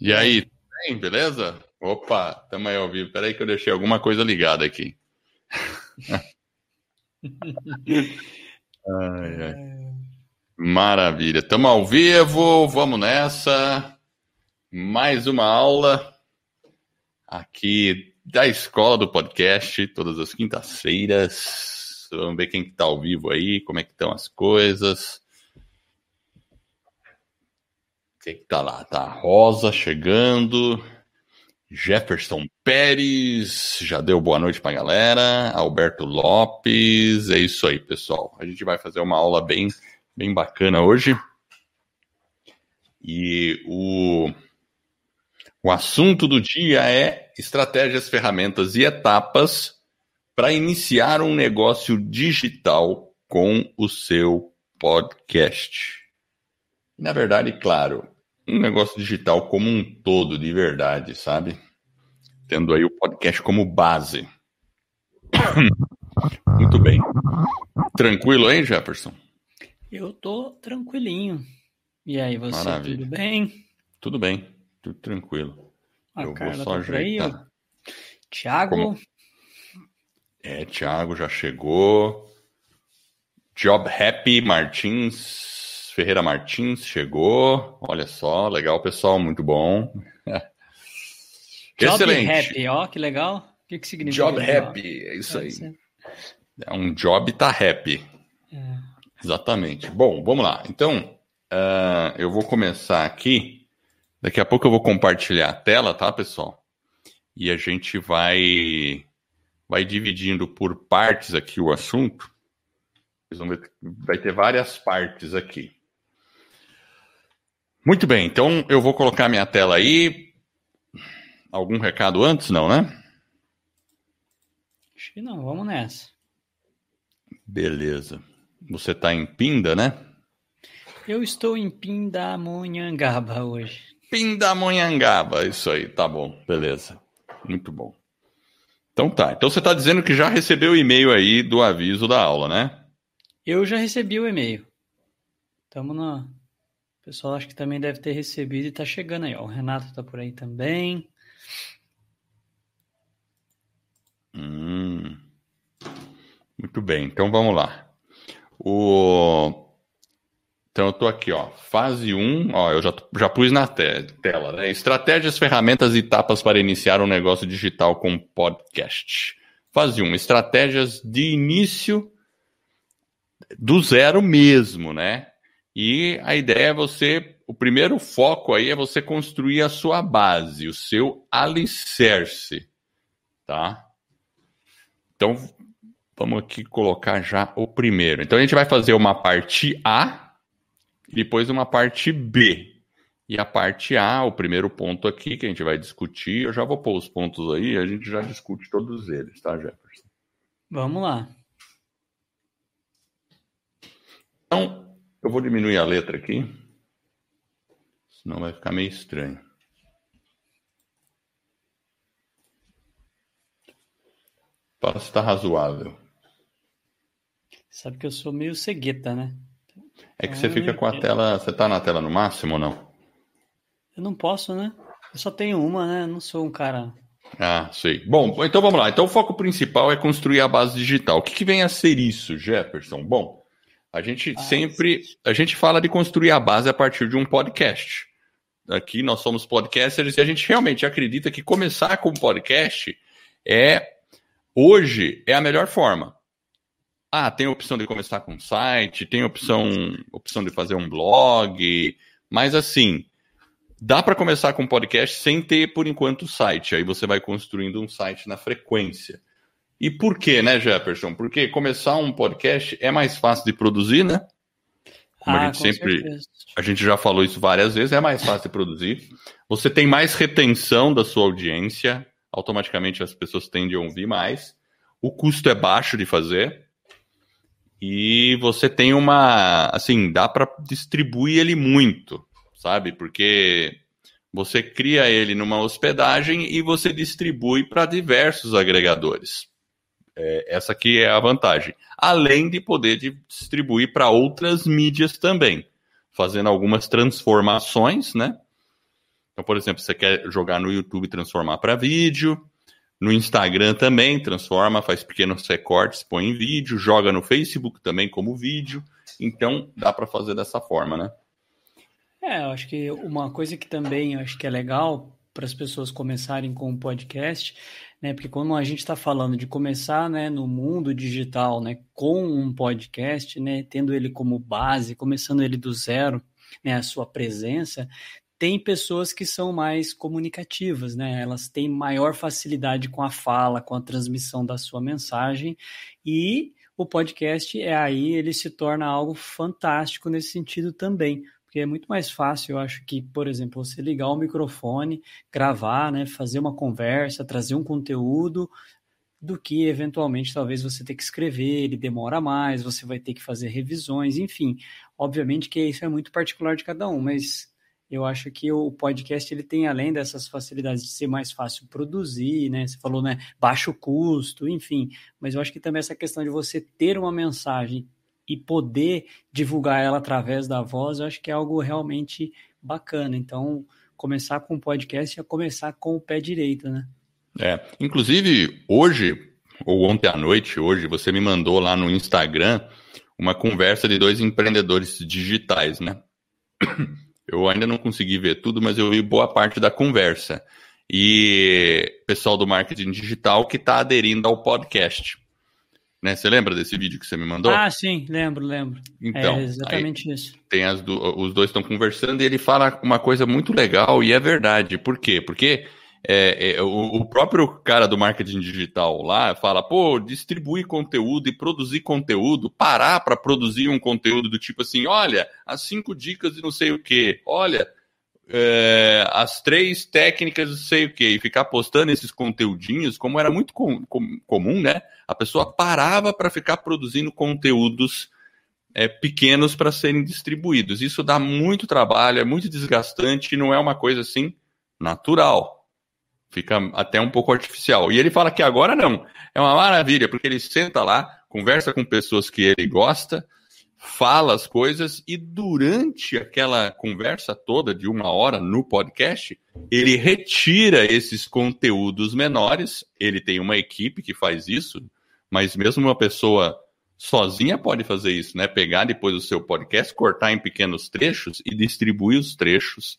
E aí, bem, beleza? Opa, tamo aí ao vivo. Peraí que eu deixei alguma coisa ligada aqui. ai, ai. Maravilha. Tamo ao vivo, vamos nessa. Mais uma aula aqui da escola do podcast, todas as quintas-feiras. Vamos ver quem está que tá ao vivo aí, como é que estão as coisas. Que tá lá? Tá Rosa chegando. Jefferson Pérez, já deu boa noite pra galera. Alberto Lopes, é isso aí, pessoal. A gente vai fazer uma aula bem, bem bacana hoje. E o, o assunto do dia é estratégias, ferramentas e etapas para iniciar um negócio digital com o seu podcast. Na verdade, claro, um negócio digital como um todo, de verdade, sabe? Tendo aí o podcast como base. Muito bem. Tranquilo aí, Jefferson? Eu tô tranquilinho. E aí, você, Maravilha. tudo bem? Tudo bem, tudo tranquilo. A Eu Carla vou só tá ajeitar. Tiago? Como... É, Tiago já chegou. Job Happy Martins Ferreira Martins chegou. Olha só, legal, pessoal, muito bom. Job Excelente. happy, ó, que legal. O que, que significa? Job happy, é isso aí. É um job tá happy. É. Exatamente. Bom, vamos lá. Então, uh, eu vou começar aqui. Daqui a pouco eu vou compartilhar a tela, tá, pessoal? E a gente vai vai dividindo por partes aqui o assunto. Vai ter várias partes aqui. Muito bem, então eu vou colocar minha tela aí. Algum recado antes, não, né? Acho que não, vamos nessa. Beleza. Você está em Pinda, né? Eu estou em Pindamonhangaba hoje. Pindamonhangaba, isso aí, tá bom, beleza. Muito bom. Então tá, então você está dizendo que já recebeu o e-mail aí do aviso da aula, né? Eu já recebi o e-mail. Estamos na, o pessoal acho que também deve ter recebido e está chegando aí. Ó. O Renato está por aí também. Hum, muito bem, então vamos lá. O... Então eu estou aqui, ó, fase 1, ó, eu já, já pus na te tela, né? Estratégias, ferramentas e etapas para iniciar um negócio digital com podcast. Fase 1, estratégias de início do zero mesmo, né? E a ideia é você, o primeiro foco aí é você construir a sua base, o seu alicerce, tá? Então, vamos aqui colocar já o primeiro. Então, a gente vai fazer uma parte A e depois uma parte B. E a parte A, o primeiro ponto aqui que a gente vai discutir, eu já vou pôr os pontos aí, a gente já discute todos eles, tá, Jefferson? Vamos lá. Então, eu vou diminuir a letra aqui, senão vai ficar meio estranho. Para estar razoável. Sabe que eu sou meio cegueta, né? É que você fica com a tela. Você tá na tela no máximo ou não? Eu não posso, né? Eu só tenho uma, né? Eu não sou um cara. Ah, sei. Bom, então vamos lá. Então o foco principal é construir a base digital. O que, que vem a ser isso, Jefferson? Bom, a gente ah, sempre a gente fala de construir a base a partir de um podcast. Aqui nós somos podcasters e a gente realmente acredita que começar com podcast é hoje é a melhor forma. Ah, tem a opção de começar com um site, tem a opção, opção de fazer um blog, mas assim, dá para começar com podcast sem ter por enquanto site. Aí você vai construindo um site na frequência. E por quê, né, Jefferson? Porque começar um podcast é mais fácil de produzir, né? Como ah, a gente sempre. Certeza. A gente já falou isso várias vezes, é mais fácil de produzir. Você tem mais retenção da sua audiência, automaticamente as pessoas tendem a ouvir mais. O custo é baixo de fazer. E você tem uma. Assim, dá para distribuir ele muito, sabe? Porque você cria ele numa hospedagem e você distribui para diversos agregadores. É, essa aqui é a vantagem. Além de poder distribuir para outras mídias também, fazendo algumas transformações, né? Então, por exemplo, você quer jogar no YouTube transformar para vídeo, no Instagram também transforma, faz pequenos recortes, põe em vídeo, joga no Facebook também como vídeo. Então, dá para fazer dessa forma, né? É, eu acho que uma coisa que também eu acho que é legal para as pessoas começarem com o podcast, né? Porque quando a gente está falando de começar, né, no mundo digital, né, com um podcast, né, tendo ele como base, começando ele do zero, né, a sua presença, tem pessoas que são mais comunicativas, né? Elas têm maior facilidade com a fala, com a transmissão da sua mensagem e o podcast é aí ele se torna algo fantástico nesse sentido também, porque é muito mais fácil, eu acho que, por exemplo, você ligar o microfone, gravar, né, fazer uma conversa, trazer um conteúdo, do que eventualmente talvez você ter que escrever, ele demora mais, você vai ter que fazer revisões, enfim. Obviamente que isso é muito particular de cada um, mas eu acho que o podcast ele tem além dessas facilidades de ser mais fácil produzir, né? Você falou, né, baixo custo, enfim, mas eu acho que também essa questão de você ter uma mensagem e poder divulgar ela através da voz, eu acho que é algo realmente bacana. Então, começar com o podcast é começar com o pé direito, né? É, inclusive hoje ou ontem à noite, hoje você me mandou lá no Instagram uma conversa de dois empreendedores digitais, né? Eu ainda não consegui ver tudo, mas eu vi boa parte da conversa. E pessoal do marketing digital que está aderindo ao podcast. Né? Você lembra desse vídeo que você me mandou? Ah, sim, lembro, lembro. Então, é exatamente isso. Tem as do, os dois estão conversando e ele fala uma coisa muito legal e é verdade. Por quê? Porque é, é, o, o, próprio cara do marketing digital lá fala, pô, distribuir conteúdo e produzir conteúdo, parar para produzir um conteúdo do tipo assim, olha, as cinco dicas de não sei o que, olha, é, as três técnicas de não sei o que, e ficar postando esses conteúdinhos, como era muito com, com, comum, né? A pessoa parava para ficar produzindo conteúdos é, pequenos para serem distribuídos. Isso dá muito trabalho, é muito desgastante e não é uma coisa assim natural. Fica até um pouco artificial. E ele fala que agora não. É uma maravilha, porque ele senta lá, conversa com pessoas que ele gosta, fala as coisas e durante aquela conversa toda de uma hora no podcast, ele retira esses conteúdos menores. Ele tem uma equipe que faz isso, mas mesmo uma pessoa sozinha pode fazer isso, né? Pegar depois o seu podcast, cortar em pequenos trechos e distribuir os trechos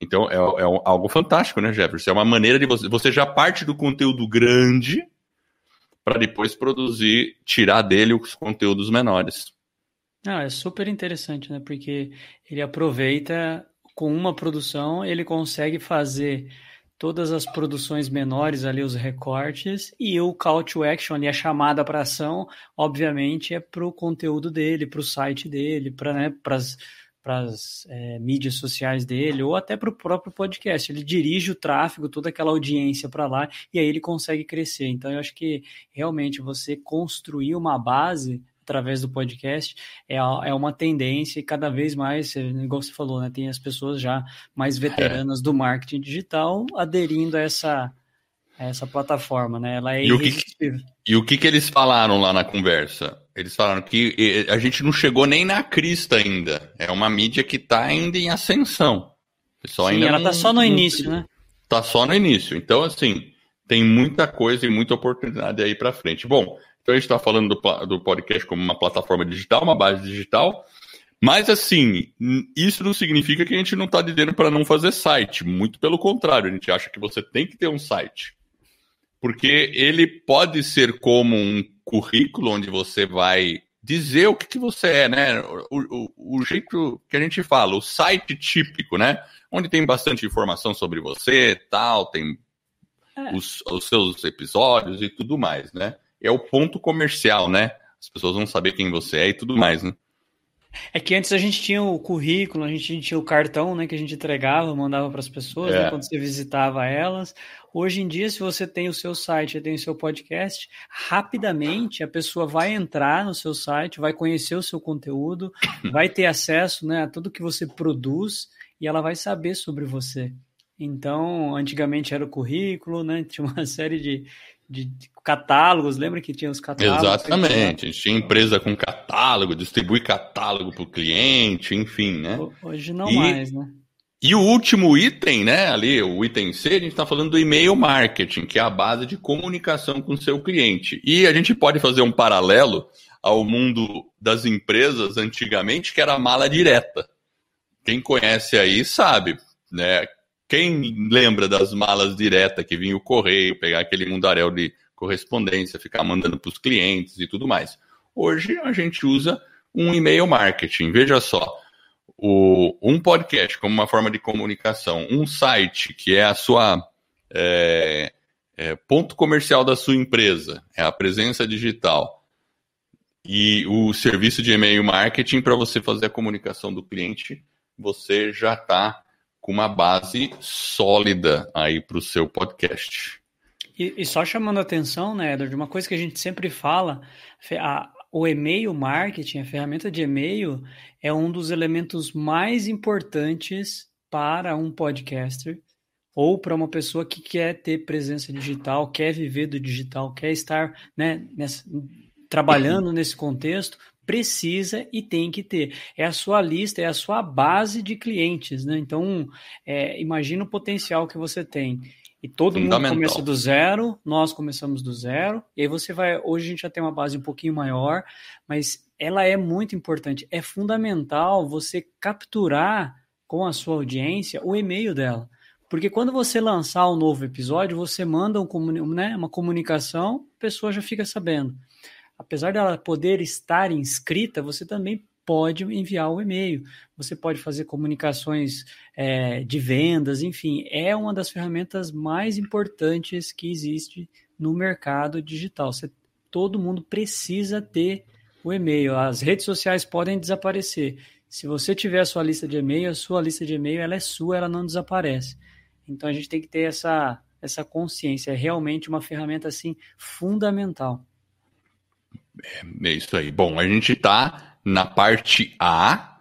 então é, é algo fantástico, né, Jefferson? É uma maneira de você. Você já parte do conteúdo grande para depois produzir, tirar dele os conteúdos menores. Ah, é super interessante, né? Porque ele aproveita com uma produção, ele consegue fazer todas as produções menores ali, os recortes, e o call to action ali, a chamada para ação, obviamente, é para o conteúdo dele, para o site dele, para né, as é, mídias sociais dele ou até para o próprio podcast. Ele dirige o tráfego, toda aquela audiência para lá e aí ele consegue crescer. Então eu acho que realmente você construir uma base através do podcast é, é uma tendência e cada vez mais, igual você falou, né, tem as pessoas já mais veteranas é. do marketing digital aderindo a essa essa plataforma, né? Ela é e. O que, e o que, que eles falaram lá na conversa? Eles falaram que a gente não chegou nem na crista ainda. É uma mídia que está ainda em ascensão. Sim, ainda ela está só no início, né? Está só no início. Então, assim, tem muita coisa e muita oportunidade aí para frente. Bom, então a gente está falando do, do podcast como uma plataforma digital, uma base digital. Mas assim, isso não significa que a gente não está dizendo para não fazer site. Muito pelo contrário, a gente acha que você tem que ter um site porque ele pode ser como um currículo onde você vai dizer o que, que você é, né? O, o, o, jeito que a gente fala, o site típico, né? Onde tem bastante informação sobre você, tal, tem é. os, os seus episódios e tudo mais, né? É o ponto comercial, né? As pessoas vão saber quem você é e tudo mais, né? É que antes a gente tinha o currículo, a gente tinha o cartão, né, que a gente entregava, mandava para as pessoas, né, é. né, quando você visitava elas. Hoje em dia, se você tem o seu site, tem o seu podcast, rapidamente a pessoa vai entrar no seu site, vai conhecer o seu conteúdo, vai ter acesso, né, a tudo que você produz e ela vai saber sobre você. Então, antigamente era o currículo, né? Tinha uma série de, de catálogos, lembra que tinha os catálogos? Exatamente, tinha empresa com catálogo, distribui catálogo para o cliente, enfim, né? Hoje não e, mais, né? E o último item, né, ali, o item C, a gente está falando do e-mail marketing, que é a base de comunicação com o seu cliente. E a gente pode fazer um paralelo ao mundo das empresas antigamente, que era a mala direta. Quem conhece aí sabe, né? Quem lembra das malas diretas que vinha o correio, pegar aquele mundaréu de correspondência, ficar mandando para os clientes e tudo mais. Hoje a gente usa um e-mail marketing. Veja só, o, um podcast como uma forma de comunicação, um site que é a sua é, é, ponto comercial da sua empresa, é a presença digital, e o serviço de e-mail marketing para você fazer a comunicação do cliente, você já está com uma base sólida aí para o seu podcast. E, e, só chamando a atenção, né, Edward, uma coisa que a gente sempre fala, a, o e-mail marketing, a ferramenta de e-mail, é um dos elementos mais importantes para um podcaster ou para uma pessoa que quer ter presença digital, quer viver do digital, quer estar né, nessa, trabalhando nesse contexto, precisa e tem que ter. É a sua lista, é a sua base de clientes, né? Então, é, imagina o potencial que você tem. E todo mundo começa do zero, nós começamos do zero, e aí você vai. Hoje a gente já tem uma base um pouquinho maior, mas ela é muito importante. É fundamental você capturar com a sua audiência o e-mail dela. Porque quando você lançar um novo episódio, você manda um, né, uma comunicação, a pessoa já fica sabendo. Apesar dela poder estar inscrita, você também pode enviar o e-mail, você pode fazer comunicações é, de vendas, enfim, é uma das ferramentas mais importantes que existe no mercado digital. Você, todo mundo precisa ter o e-mail. As redes sociais podem desaparecer. Se você tiver a sua lista de e-mail, a sua lista de e-mail ela é sua, ela não desaparece. Então a gente tem que ter essa, essa consciência. É realmente uma ferramenta assim fundamental. É, é isso aí. Bom, a gente está na parte A,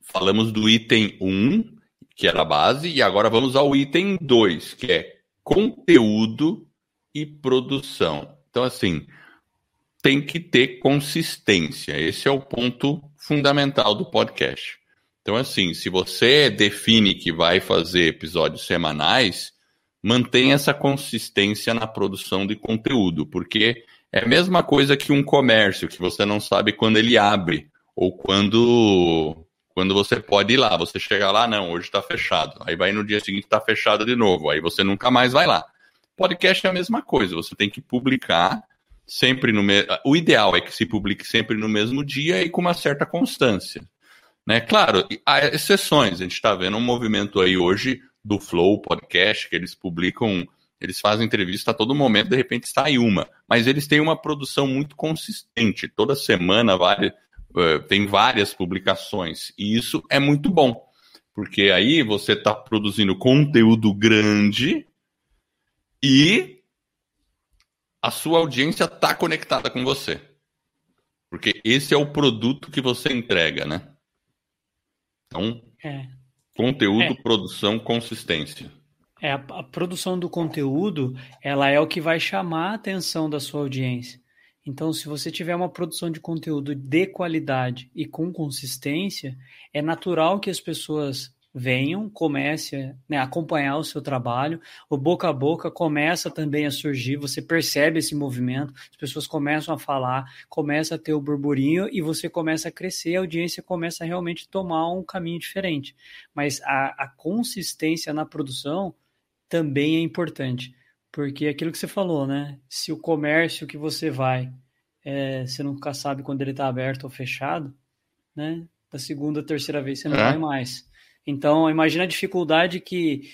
falamos do item 1, que era a base, e agora vamos ao item 2, que é conteúdo e produção. Então, assim, tem que ter consistência. Esse é o ponto fundamental do podcast. Então, assim, se você define que vai fazer episódios semanais, mantenha essa consistência na produção de conteúdo, porque é a mesma coisa que um comércio, que você não sabe quando ele abre, ou quando quando você pode ir lá. Você chega lá, não, hoje está fechado. Aí vai no dia seguinte, está fechado de novo. Aí você nunca mais vai lá. Podcast é a mesma coisa, você tem que publicar sempre no mesmo. O ideal é que se publique sempre no mesmo dia e com uma certa constância. Né? Claro, há exceções. A gente está vendo um movimento aí hoje do Flow Podcast, que eles publicam eles fazem entrevista a todo momento, de repente sai uma. Mas eles têm uma produção muito consistente. Toda semana várias, uh, tem várias publicações. E isso é muito bom. Porque aí você está produzindo conteúdo grande e a sua audiência está conectada com você. Porque esse é o produto que você entrega, né? Então, é. conteúdo, é. produção, consistência. É, a, a, produção do conteúdo, ela é o que vai chamar a atenção da sua audiência. Então, se você tiver uma produção de conteúdo de qualidade e com consistência, é natural que as pessoas venham, comecem né, a acompanhar o seu trabalho, o boca a boca começa também a surgir, você percebe esse movimento, as pessoas começam a falar, começa a ter o burburinho e você começa a crescer, a audiência começa a realmente tomar um caminho diferente. Mas a, a consistência na produção também é importante. Porque aquilo que você falou, né? Se o comércio que você vai, é, você nunca sabe quando ele está aberto ou fechado, né? Da segunda, terceira vez você não é. vai mais. Então, imagina a dificuldade que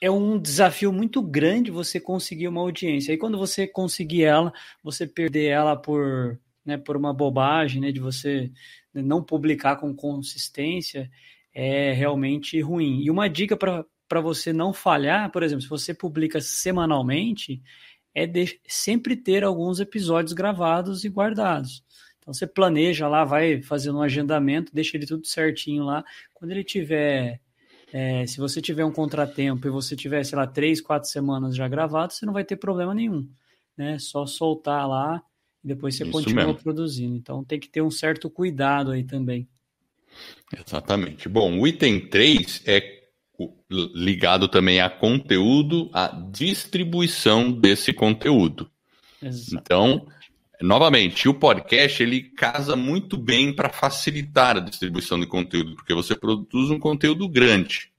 é um desafio muito grande você conseguir uma audiência. Aí quando você conseguir ela, você perder ela por, né, por uma bobagem, né, de você não publicar com consistência, é realmente ruim. E uma dica para para você não falhar, por exemplo, se você publica semanalmente, é de sempre ter alguns episódios gravados e guardados. Então você planeja lá, vai fazendo um agendamento, deixa ele tudo certinho lá. Quando ele tiver, é, se você tiver um contratempo e você tiver, sei lá, três, quatro semanas já gravado, você não vai ter problema nenhum. Né? Só soltar lá e depois você Isso continua mesmo. produzindo. Então tem que ter um certo cuidado aí também. Exatamente. Bom, o item 3 é ligado também a conteúdo, a distribuição desse conteúdo. Exato. Então, novamente, o podcast ele casa muito bem para facilitar a distribuição de conteúdo, porque você produz um conteúdo grande,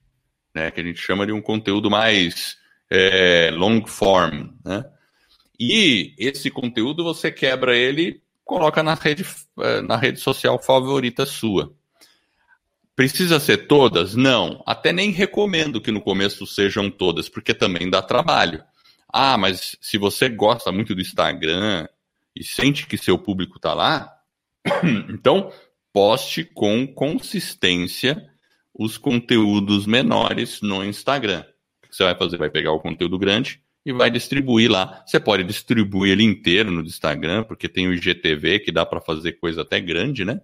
né, que a gente chama de um conteúdo mais é, long form, né? E esse conteúdo você quebra ele, coloca na rede, é, na rede social favorita sua. Precisa ser todas? Não. Até nem recomendo que no começo sejam todas, porque também dá trabalho. Ah, mas se você gosta muito do Instagram e sente que seu público está lá, então poste com consistência os conteúdos menores no Instagram. O que você vai fazer? Vai pegar o conteúdo grande e vai distribuir lá. Você pode distribuir ele inteiro no Instagram, porque tem o IGTV que dá para fazer coisa até grande, né?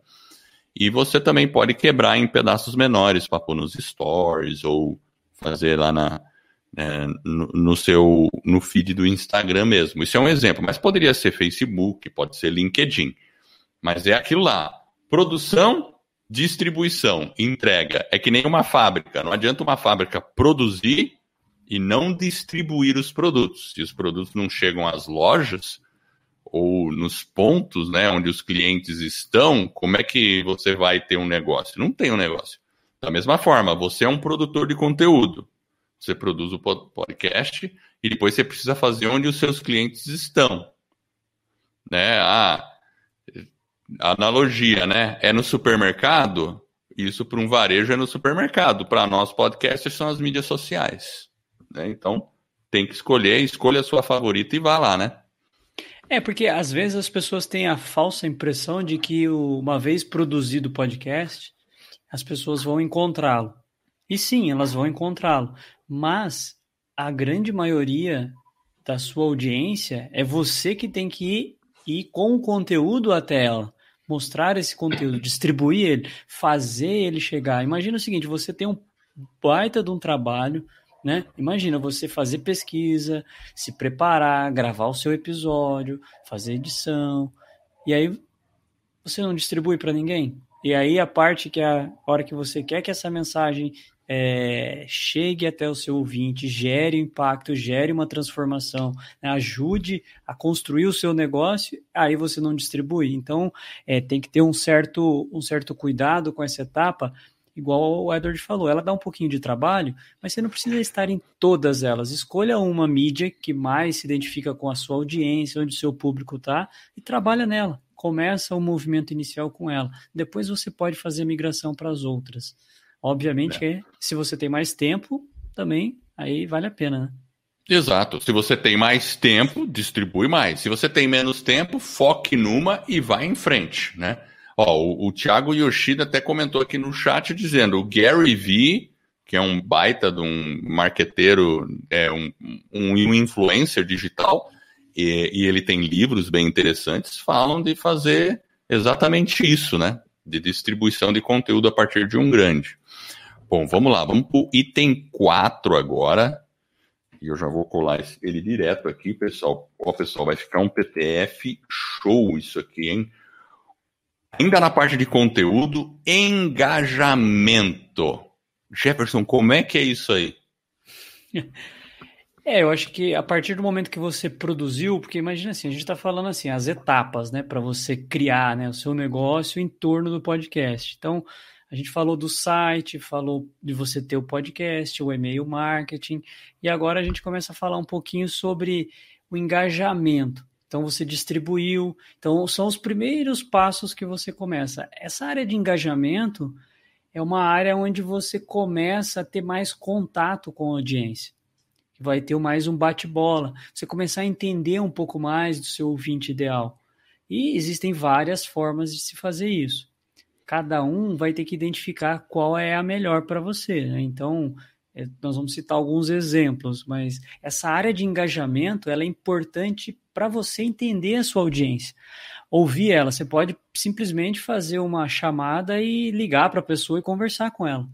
E você também pode quebrar em pedaços menores para pôr nos stories ou fazer lá na, né, no, no, seu no feed do Instagram mesmo. Isso é um exemplo, mas poderia ser Facebook, pode ser LinkedIn. Mas é aquilo lá. Produção, distribuição, entrega. É que nem uma fábrica. Não adianta uma fábrica produzir e não distribuir os produtos. Se os produtos não chegam às lojas ou nos pontos, né, onde os clientes estão, como é que você vai ter um negócio? Não tem um negócio. Da mesma forma, você é um produtor de conteúdo. Você produz o podcast e depois você precisa fazer onde os seus clientes estão. Né? A analogia, né? É no supermercado, isso para um varejo é no supermercado. Para nós, podcasters são as mídias sociais. Né? Então, tem que escolher, escolha a sua favorita e vá lá, né? É, porque às vezes as pessoas têm a falsa impressão de que uma vez produzido o podcast, as pessoas vão encontrá-lo. E sim, elas vão encontrá-lo. Mas a grande maioria da sua audiência é você que tem que ir, ir com o conteúdo até ela. Mostrar esse conteúdo, distribuir ele, fazer ele chegar. Imagina o seguinte: você tem um baita de um trabalho, né? Imagina você fazer pesquisa, se preparar, gravar o seu episódio, fazer edição, e aí você não distribui para ninguém. E aí a parte que a hora que você quer que essa mensagem é, chegue até o seu ouvinte, gere impacto, gere uma transformação, né, ajude a construir o seu negócio, aí você não distribui. Então, é, tem que ter um certo, um certo cuidado com essa etapa, igual o Edward falou, ela dá um pouquinho de trabalho, mas você não precisa estar em todas elas. Escolha uma mídia que mais se identifica com a sua audiência, onde o seu público está, e trabalha nela. Começa o movimento inicial com ela. Depois você pode fazer a migração para as outras. Obviamente é. que se você tem mais tempo, também aí vale a pena, né? Exato. Se você tem mais tempo, distribui mais. Se você tem menos tempo, foque numa e vá em frente, né? Ó, o, o Thiago Yoshida até comentou aqui no chat dizendo o Gary Vee, que é um baita de um marqueteiro, é um, um, um influencer digital, e, e ele tem livros bem interessantes, falam de fazer exatamente isso, né? De distribuição de conteúdo a partir de um grande. Bom, vamos lá, vamos para o item 4 agora. E eu já vou colar ele direto aqui, pessoal. Ó, pessoal, vai ficar um PTF show isso aqui, hein? Ainda na parte de conteúdo, engajamento. Jefferson, como é que é isso aí? É, eu acho que a partir do momento que você produziu, porque imagina assim, a gente está falando assim, as etapas, né, para você criar, né, o seu negócio em torno do podcast. Então, a gente falou do site, falou de você ter o podcast, o e-mail marketing, e agora a gente começa a falar um pouquinho sobre o engajamento. Então você distribuiu, então são os primeiros passos que você começa. Essa área de engajamento é uma área onde você começa a ter mais contato com a audiência. Vai ter mais um bate-bola. Você começar a entender um pouco mais do seu ouvinte ideal. E existem várias formas de se fazer isso cada um vai ter que identificar qual é a melhor para você. Né? Então, nós vamos citar alguns exemplos, mas essa área de engajamento ela é importante para você entender a sua audiência. Ouvir ela, você pode simplesmente fazer uma chamada e ligar para a pessoa e conversar com ela.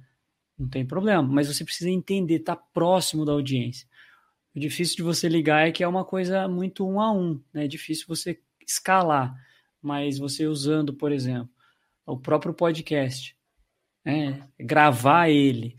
Não tem problema, mas você precisa entender, estar tá próximo da audiência. O difícil de você ligar é que é uma coisa muito um a um, né? É difícil você escalar, mas você usando, por exemplo, o próprio podcast, né? gravar ele,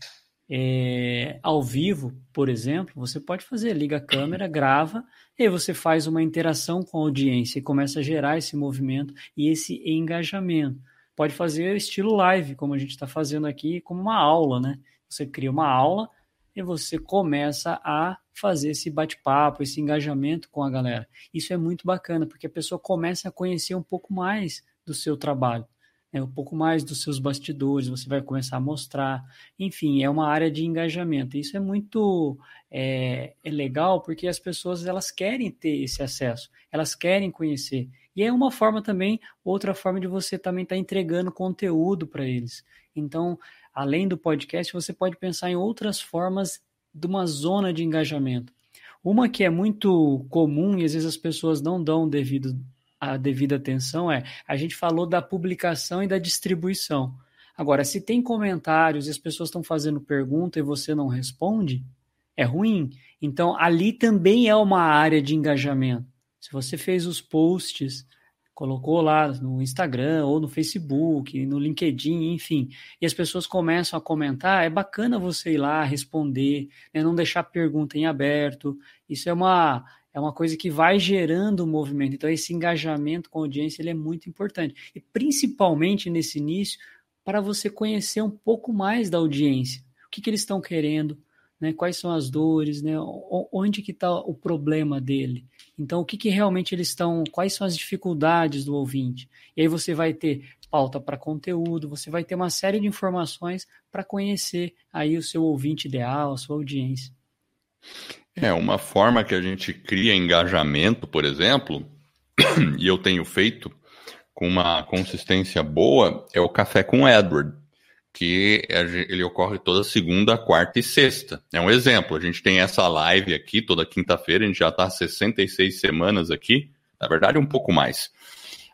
é, ao vivo, por exemplo, você pode fazer, liga a câmera, grava, e você faz uma interação com a audiência e começa a gerar esse movimento e esse engajamento. Pode fazer estilo live, como a gente está fazendo aqui, como uma aula, né? Você cria uma aula e você começa a fazer esse bate-papo, esse engajamento com a galera. Isso é muito bacana, porque a pessoa começa a conhecer um pouco mais do seu trabalho né, um pouco mais dos seus bastidores, você vai começar a mostrar. Enfim, é uma área de engajamento. Isso é muito é, é legal porque as pessoas elas querem ter esse acesso, elas querem conhecer. E é uma forma também, outra forma de você também estar tá entregando conteúdo para eles. Então, além do podcast, você pode pensar em outras formas de uma zona de engajamento. Uma que é muito comum e às vezes as pessoas não dão devido a devida atenção é: a gente falou da publicação e da distribuição. Agora, se tem comentários e as pessoas estão fazendo pergunta e você não responde, é ruim. Então, ali também é uma área de engajamento. Se você fez os posts, colocou lá no Instagram ou no Facebook, no LinkedIn, enfim, e as pessoas começam a comentar, é bacana você ir lá responder, né, não deixar pergunta em aberto. Isso é uma é uma coisa que vai gerando um movimento. Então, esse engajamento com a audiência ele é muito importante. E principalmente nesse início, para você conhecer um pouco mais da audiência. O que, que eles estão querendo, né? quais são as dores, né? onde que está o problema dele. Então, o que, que realmente eles estão, quais são as dificuldades do ouvinte. E aí você vai ter pauta para conteúdo, você vai ter uma série de informações para conhecer aí o seu ouvinte ideal, a sua audiência. É, uma forma que a gente cria engajamento, por exemplo, e eu tenho feito com uma consistência boa, é o Café com Edward, que ele ocorre toda segunda, quarta e sexta. É um exemplo, a gente tem essa live aqui toda quinta-feira, a gente já está 66 semanas aqui, na verdade um pouco mais,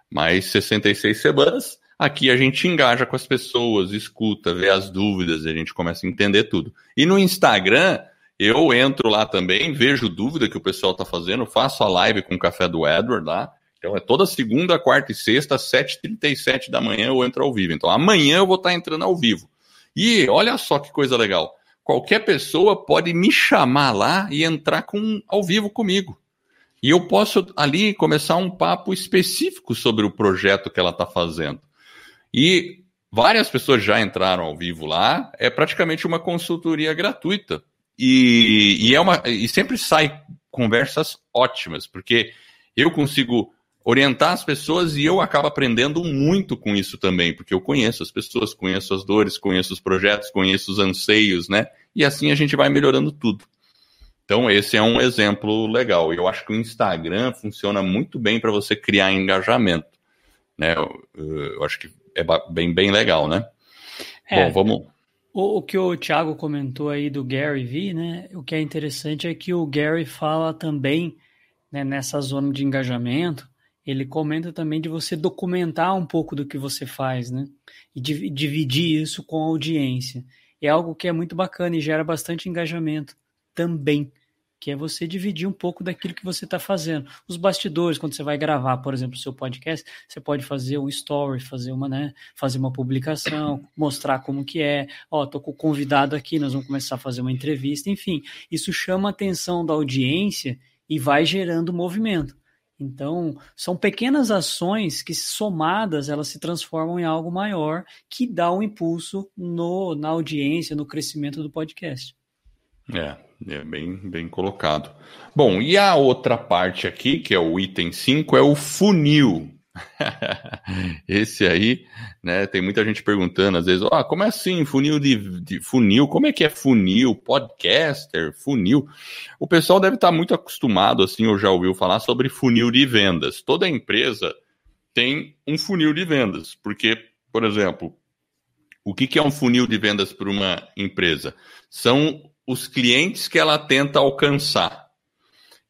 mas 66 semanas, aqui a gente engaja com as pessoas, escuta, vê as dúvidas, a gente começa a entender tudo. E no Instagram, eu entro lá também, vejo dúvida que o pessoal está fazendo, faço a live com o café do Edward lá. Então é toda segunda, quarta e sexta, às 7h37 da manhã eu entro ao vivo. Então amanhã eu vou estar tá entrando ao vivo. E olha só que coisa legal. Qualquer pessoa pode me chamar lá e entrar com, ao vivo comigo. E eu posso ali começar um papo específico sobre o projeto que ela está fazendo. E várias pessoas já entraram ao vivo lá. É praticamente uma consultoria gratuita e, e, é uma, e sempre sai conversas ótimas, porque eu consigo orientar as pessoas e eu acabo aprendendo muito com isso também, porque eu conheço as pessoas, conheço as dores, conheço os projetos, conheço os anseios, né? E assim a gente vai melhorando tudo. Então, esse é um exemplo legal. Eu acho que o Instagram funciona muito bem para você criar engajamento. Né? Eu, eu, acho que é bem, bem legal, né? É, Bom, vamos. O, que o Thiago comentou aí do Gary V, né? O que é interessante é que o Gary fala também né, nessa zona de engajamento. Ele comenta também de você documentar um pouco do que você faz, né? E dividir isso com a audiência. É algo que é muito bacana e gera bastante engajamento também que é você dividir um pouco daquilo que você está fazendo. Os bastidores, quando você vai gravar, por exemplo, o seu podcast, você pode fazer um story, fazer uma, né, fazer uma publicação, mostrar como que é. Ó, tô com o convidado aqui, nós vamos começar a fazer uma entrevista, enfim. Isso chama a atenção da audiência e vai gerando movimento. Então, são pequenas ações que, somadas, elas se transformam em algo maior que dá um impulso no, na audiência, no crescimento do podcast. É, é bem, bem colocado. Bom, e a outra parte aqui, que é o item 5, é o funil. Esse aí, né, tem muita gente perguntando às vezes, ah, como é assim, funil de, de, funil, como é que é funil, podcaster, funil? O pessoal deve estar muito acostumado, assim, ou já ouviu falar sobre funil de vendas. Toda empresa tem um funil de vendas, porque, por exemplo, o que é um funil de vendas para uma empresa? São os clientes que ela tenta alcançar.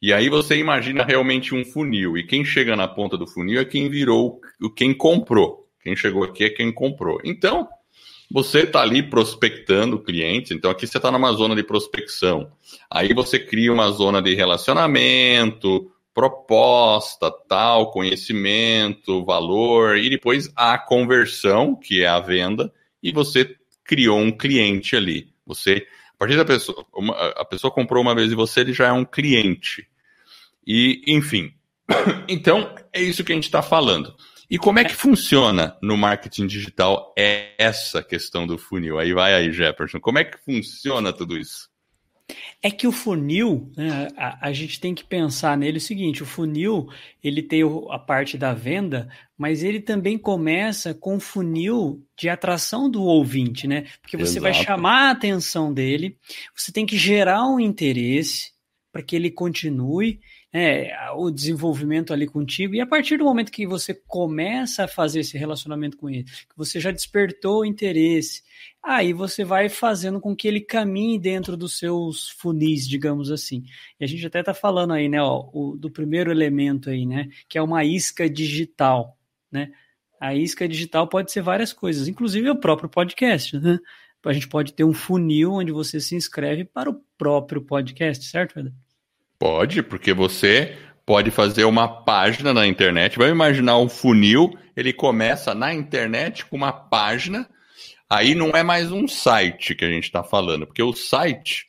E aí você imagina realmente um funil. E quem chega na ponta do funil é quem virou, quem comprou. Quem chegou aqui é quem comprou. Então, você está ali prospectando clientes. Então, aqui você está numa zona de prospecção. Aí você cria uma zona de relacionamento, proposta, tal, conhecimento, valor, e depois a conversão, que é a venda, e você criou um cliente ali Você, partir da pessoa, uma, a pessoa comprou uma vez e você, ele já é um cliente. E, enfim. Então, é isso que a gente está falando. E como é que funciona no marketing digital essa questão do funil? Aí vai aí, Jefferson. Como é que funciona tudo isso? É que o funil, né, a, a, gente tem que pensar nele o seguinte: o funil ele tem a parte da venda, mas ele também começa com o funil de atração do ouvinte, né? Porque você Exato. vai chamar a atenção dele, você tem que gerar um interesse para que ele continue é, o desenvolvimento ali contigo, e a partir do momento que você começa a fazer esse relacionamento com ele, que você já despertou o interesse, aí você vai fazendo com que ele caminhe dentro dos seus funis, digamos assim. E a gente até está falando aí, né, ó, o, do primeiro elemento aí, né, que é uma isca digital, né? A isca digital pode ser várias coisas, inclusive o próprio podcast, né? A gente pode ter um funil onde você se inscreve para o próprio podcast, certo, Eder? Pode, porque você pode fazer uma página na internet. Vamos imaginar um funil, ele começa na internet com uma página. Aí não é mais um site que a gente está falando, porque o site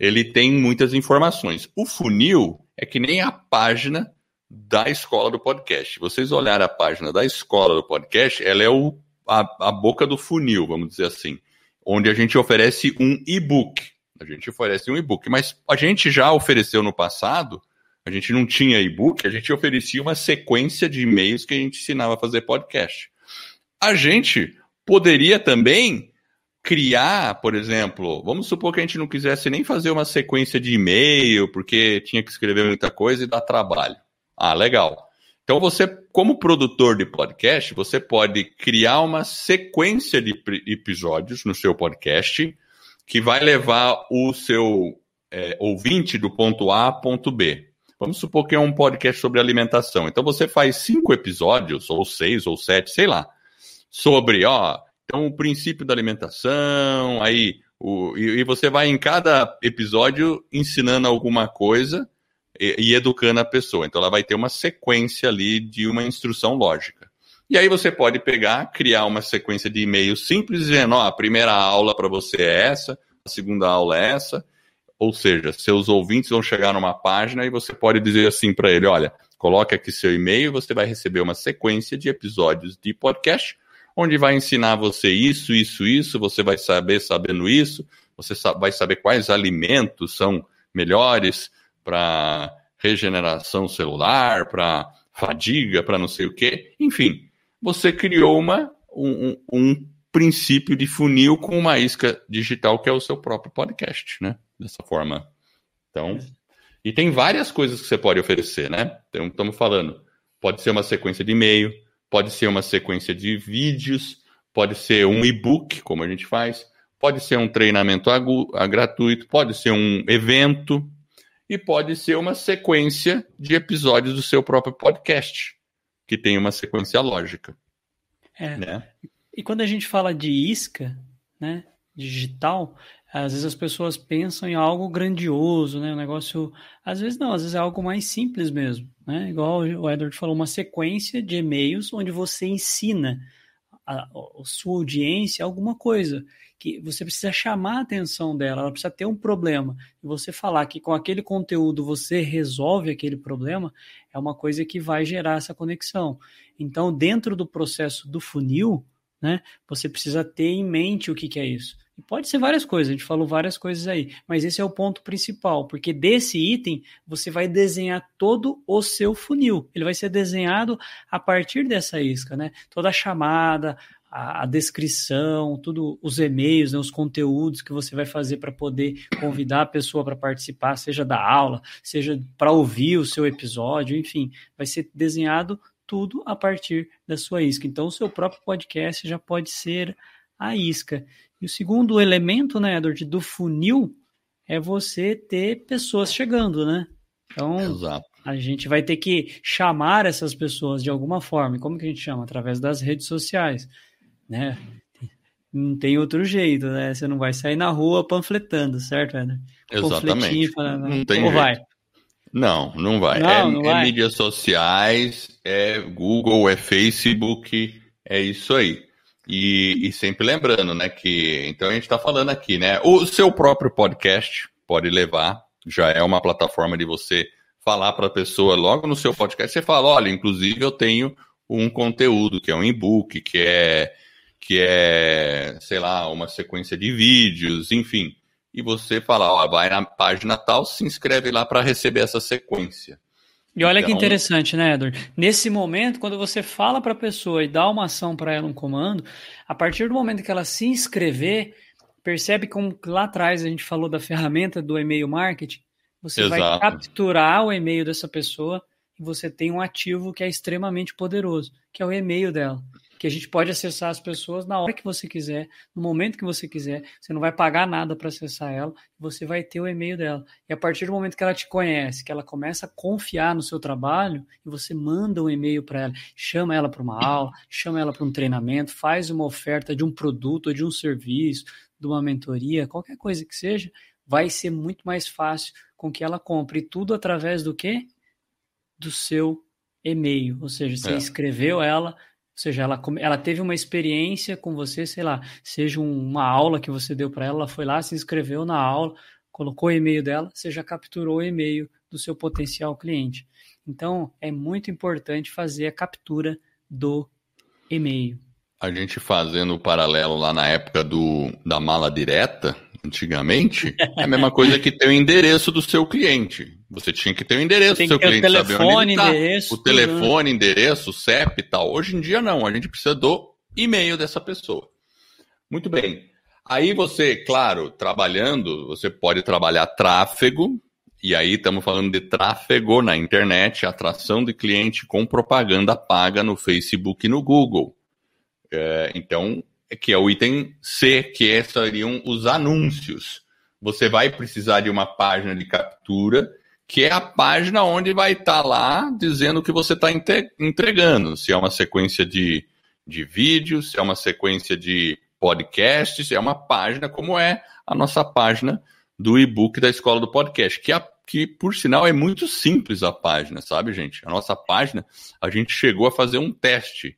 ele tem muitas informações. O funil é que nem a página da escola do podcast. Vocês olharem a página da escola do podcast, ela é o, a, a boca do funil, vamos dizer assim, onde a gente oferece um e-book. A gente oferece um e-book, mas a gente já ofereceu no passado, a gente não tinha e-book, a gente oferecia uma sequência de e-mails que a gente ensinava a fazer podcast. A gente poderia também criar, por exemplo, vamos supor que a gente não quisesse nem fazer uma sequência de e-mail, porque tinha que escrever muita coisa e dar trabalho. Ah, legal. Então você, como produtor de podcast, você pode criar uma sequência de episódios no seu podcast que vai levar o seu é, ouvinte do ponto A ao ponto B. Vamos supor que é um podcast sobre alimentação. Então você faz cinco episódios, ou seis, ou sete, sei lá, sobre, ó, então o princípio da alimentação, aí, o, e, e você vai em cada episódio ensinando alguma coisa e, e educando a pessoa. Então ela vai ter uma sequência ali de uma instrução lógica. E aí você pode pegar, criar uma sequência de e-mails simples, dizendo, ó, a primeira aula para você é essa, a segunda aula é essa. Ou seja, seus ouvintes vão chegar numa página e você pode dizer assim para ele, olha, coloque aqui seu e-mail, você vai receber uma sequência de episódios de podcast, onde vai ensinar você isso, isso, isso, você vai saber sabendo isso, você vai saber quais alimentos são melhores para regeneração celular, para fadiga, para não sei o quê. Enfim, você criou uma, um, um, princípio de funil com uma isca digital que é o seu próprio podcast, né? Dessa forma. Então, e tem várias coisas que você pode oferecer, né? Então, estamos falando, pode ser uma sequência de e-mail, pode ser uma sequência de vídeos, pode ser um e-book, como a gente faz, pode ser um treinamento gratuito, pode ser um evento e pode ser uma sequência de episódios do seu próprio podcast que tem uma sequência lógica. É. Né? E quando a gente fala de isca, né, digital, às vezes as pessoas pensam em algo grandioso, né, um negócio, às vezes não, às vezes é algo mais simples mesmo, né, igual o Edward falou, uma sequência de e-mails onde você ensina a, a sua audiência alguma coisa que você precisa chamar a atenção dela, ela precisa ter um problema. E você falar que com aquele conteúdo você resolve aquele problema é uma coisa que vai gerar essa conexão. Então, dentro do processo do funil, né, você precisa ter em mente o que, que é isso. E pode ser várias coisas, a gente falou várias coisas aí, mas esse é o ponto principal, porque desse item você vai desenhar todo o seu funil. Ele vai ser desenhado a partir dessa isca, né? Toda a chamada, a, a descrição, tudo, os e-mails, né, os conteúdos que você vai fazer para poder convidar a pessoa para participar, seja da aula, seja para ouvir o seu episódio, enfim, vai ser desenhado tudo a partir da sua isca. Então, o seu próprio podcast já pode ser a isca. E o segundo elemento, né, Edward, do funil é você ter pessoas chegando, né? Então, Exato. a gente vai ter que chamar essas pessoas de alguma forma. E como que a gente chama? Através das redes sociais né? Não tem outro jeito, né? Você não vai sair na rua panfletando, certo, Eder? Exatamente. Falando, não tem Ou jeito. vai? Não, não vai. Não, é, não é vai. mídias sociais, é Google, é Facebook, é isso aí. E, e, sempre lembrando, né, que então a gente está falando aqui, né? O seu próprio podcast pode levar, já é uma plataforma de você falar para a pessoa logo no seu podcast, você fala, olha, inclusive eu tenho um conteúdo que é um e-book, que é que é, sei lá, uma sequência de vídeos, enfim. E você fala, ó, vai na página tal, se inscreve lá para receber essa sequência. E olha então... que interessante, né, Edward? Nesse momento, quando você fala para a pessoa e dá uma ação para ela, um comando, a partir do momento que ela se inscrever, percebe como lá atrás a gente falou da ferramenta do e-mail marketing, você Exato. vai capturar o e-mail dessa pessoa e você tem um ativo que é extremamente poderoso, que é o e-mail dela. Que a gente pode acessar as pessoas na hora que você quiser, no momento que você quiser. Você não vai pagar nada para acessar ela, você vai ter o e-mail dela. E a partir do momento que ela te conhece, que ela começa a confiar no seu trabalho, e você manda um e-mail para ela, chama ela para uma aula, chama ela para um treinamento, faz uma oferta de um produto ou de um serviço, de uma mentoria, qualquer coisa que seja, vai ser muito mais fácil com que ela compre. E tudo através do quê? Do seu e-mail. Ou seja, você é. escreveu ela, ou seja, ela, ela teve uma experiência com você, sei lá, seja uma aula que você deu para ela, ela foi lá, se inscreveu na aula, colocou o e-mail dela, você já capturou o e-mail do seu potencial cliente. Então, é muito importante fazer a captura do e-mail. A gente fazendo o paralelo lá na época do, da mala direta, antigamente, é a mesma coisa que ter o endereço do seu cliente. Você tinha que ter o endereço do seu cliente, telefone, saber onde ele tá. Endereço, o telefone, tudo. endereço, CEP e tal. Hoje em dia não, a gente precisa do e-mail dessa pessoa. Muito bem. Aí você, claro, trabalhando, você pode trabalhar tráfego, e aí estamos falando de tráfego na internet, atração de cliente com propaganda paga no Facebook e no Google. É, então, que é o item C, que é, seriam os anúncios. Você vai precisar de uma página de captura, que é a página onde vai estar tá lá dizendo o que você está entregando. Se é uma sequência de, de vídeos, se é uma sequência de podcasts, se é uma página como é a nossa página do e-book da Escola do Podcast, que, a, que, por sinal, é muito simples a página, sabe, gente? A nossa página, a gente chegou a fazer um teste.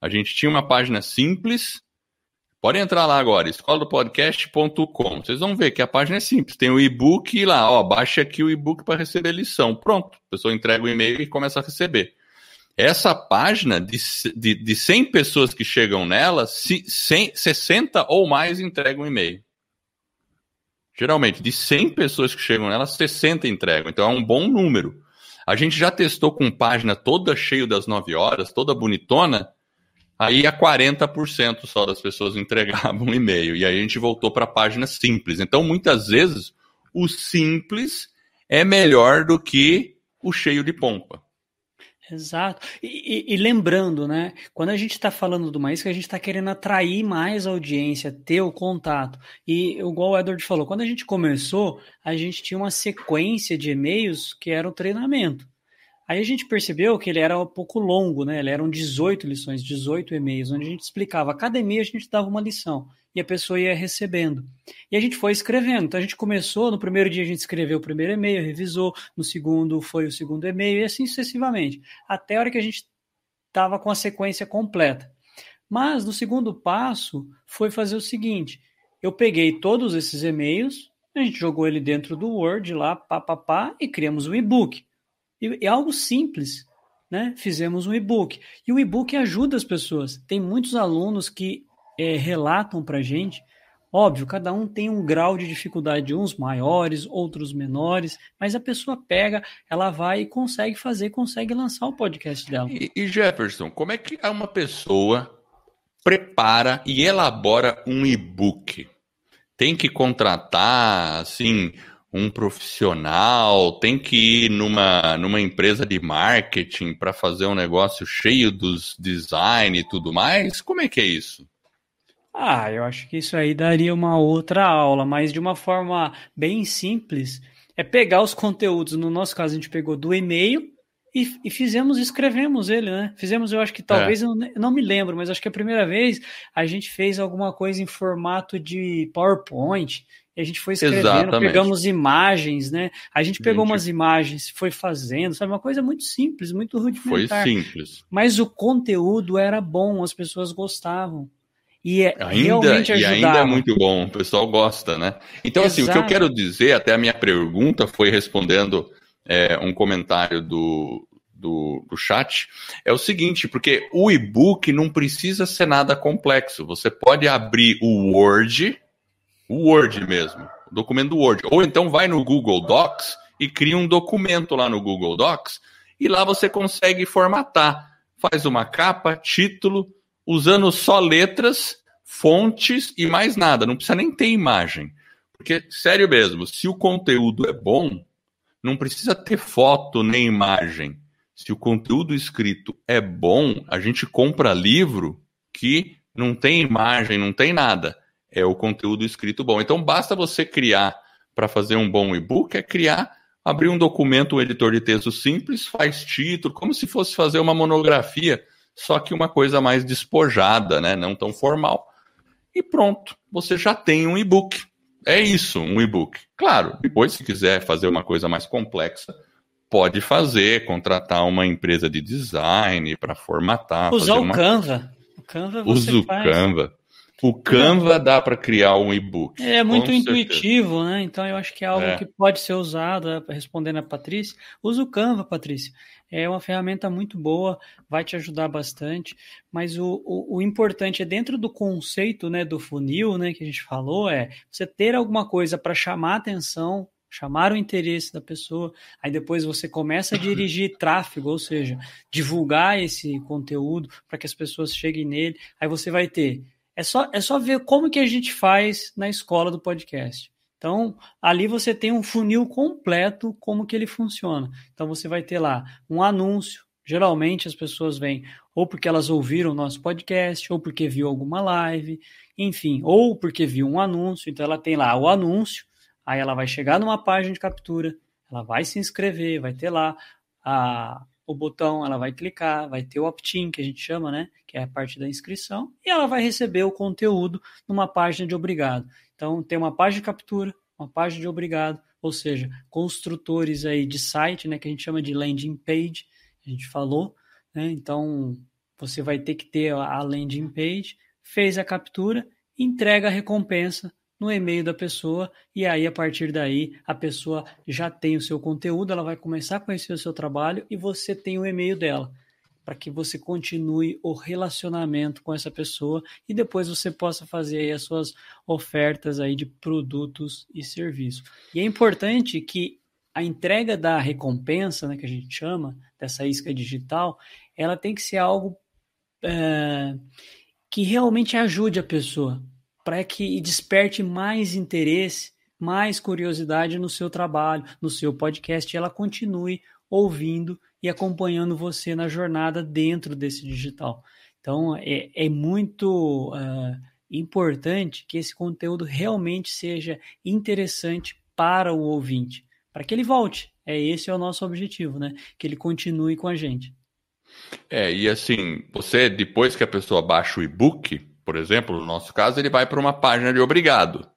A gente tinha uma página simples, Pode entrar lá agora, escoladopodcast.com. Vocês vão ver que a página é simples. Tem o e-book lá, ó, baixa aqui o e-book para receber lição. Pronto, a pessoa entrega o e-mail e começa a receber. Essa página, de, de, de 100 pessoas que chegam nela, 100, 60 ou mais entregam e-mail. Geralmente, de 100 pessoas que chegam nela, 60 entregam. Então é um bom número. A gente já testou com página toda cheia das 9 horas, toda bonitona, Aí a 40% só das pessoas entregavam e-mail. E aí a gente voltou para a página simples. Então, muitas vezes, o simples é melhor do que o cheio de pompa. Exato. E, e, e lembrando, né? Quando a gente está falando do mais, que a gente está querendo atrair mais audiência, ter o contato. E igual o Edward falou, quando a gente começou, a gente tinha uma sequência de e-mails que era o treinamento. Aí a gente percebeu que ele era um pouco longo, né? Ele eram 18 lições, 18 e-mails, onde a gente explicava. Cada e-mail a gente dava uma lição e a pessoa ia recebendo. E a gente foi escrevendo. Então a gente começou, no primeiro dia a gente escreveu o primeiro e-mail, revisou, no segundo foi o segundo e-mail e assim sucessivamente, até a hora que a gente estava com a sequência completa. Mas no segundo passo foi fazer o seguinte: eu peguei todos esses e-mails, a gente jogou ele dentro do Word lá, pá, pá, pá, e criamos um e-book. E é algo simples, né? Fizemos um e-book. E o e-book ajuda as pessoas. Tem muitos alunos que é, relatam para gente. Óbvio, cada um tem um grau de dificuldade, uns maiores, outros menores, mas a pessoa pega, ela vai e consegue fazer, consegue lançar o podcast dela. E, e Jefferson, como é que uma pessoa prepara e elabora um e-book? Tem que contratar, assim, um profissional, tem que ir numa, numa empresa de marketing para fazer um negócio cheio dos design e tudo mais? Como é que é isso? Ah, eu acho que isso aí daria uma outra aula, mas de uma forma bem simples. É pegar os conteúdos, no nosso caso a gente pegou do e-mail e, e fizemos, escrevemos ele, né? Fizemos, eu acho que talvez, é. eu não me lembro, mas acho que a primeira vez a gente fez alguma coisa em formato de PowerPoint e a gente foi escrevendo, Exatamente. pegamos imagens, né? A gente pegou gente... umas imagens, foi fazendo, sabe? Uma coisa muito simples, muito rudimentar. Foi simples. Mas o conteúdo era bom, as pessoas gostavam. E é ainda, e ainda é muito bom, o pessoal gosta, né? Então, Exato. assim, o que eu quero dizer, até a minha pergunta foi respondendo é, um comentário do, do, do chat, é o seguinte, porque o e-book não precisa ser nada complexo. Você pode abrir o Word, o Word mesmo, o documento do Word, ou então vai no Google Docs e cria um documento lá no Google Docs, e lá você consegue formatar. Faz uma capa, título, usando só letras, fontes e mais nada. Não precisa nem ter imagem. Porque, sério mesmo, se o conteúdo é bom, não precisa ter foto nem imagem se o conteúdo escrito é bom, a gente compra livro que não tem imagem, não tem nada. É o conteúdo escrito bom. Então basta você criar para fazer um bom e-book, é criar, abrir um documento, um editor de texto simples, faz título, como se fosse fazer uma monografia, só que uma coisa mais despojada, né? não tão formal. E pronto, você já tem um e-book. É isso, um e-book. Claro, depois, se quiser fazer uma coisa mais complexa, pode fazer, contratar uma empresa de design para formatar. Usar o uma... Canva. O Canva você Usa o faz. Canva. O Canva dá para criar um e-book. É muito intuitivo, né? Então eu acho que é algo é. que pode ser usado, é, respondendo a Patrícia. Usa o Canva, Patrícia. É uma ferramenta muito boa, vai te ajudar bastante. Mas o, o, o, importante é dentro do conceito né, do funil, né, que a gente falou, é você ter alguma coisa para chamar atenção chamar o interesse da pessoa, aí depois você começa a dirigir tráfego, ou seja, divulgar esse conteúdo para que as pessoas cheguem nele, aí você vai ter. É só, é só ver como que a gente faz na escola do podcast. Então, ali você tem um funil completo, como que ele funciona. Então, você vai ter lá um anúncio. Geralmente as pessoas vêm ou porque elas ouviram o nosso podcast, ou porque viu alguma live, enfim, ou porque viu um anúncio. Então, ela tem lá o anúncio, Aí ela vai chegar numa página de captura, ela vai se inscrever, vai ter lá a, o botão, ela vai clicar, vai ter o opt-in, que a gente chama, né? Que é a parte da inscrição, e ela vai receber o conteúdo numa página de obrigado. Então, tem uma página de captura, uma página de obrigado, ou seja, construtores aí de site, né? Que a gente chama de landing page, a gente falou, né? Então, você vai ter que ter a landing page, fez a captura, entrega a recompensa no e-mail da pessoa e aí a partir daí a pessoa já tem o seu conteúdo, ela vai começar a conhecer o seu trabalho e você tem o e-mail dela para que você continue o relacionamento com essa pessoa e depois você possa fazer aí as suas ofertas aí de produtos e serviços. E é importante que a entrega da recompensa, né, que a gente chama dessa isca digital, ela tem que ser algo é, que realmente ajude a pessoa para que desperte mais interesse, mais curiosidade no seu trabalho, no seu podcast, e ela continue ouvindo e acompanhando você na jornada dentro desse digital. Então, é, é muito uh, importante que esse conteúdo realmente seja interessante para o ouvinte, para que ele volte. É esse é o nosso objetivo, né? Que ele continue com a gente. É, e assim, você, depois que a pessoa baixa o e-book, por exemplo, no nosso caso, ele vai para uma página de obrigado.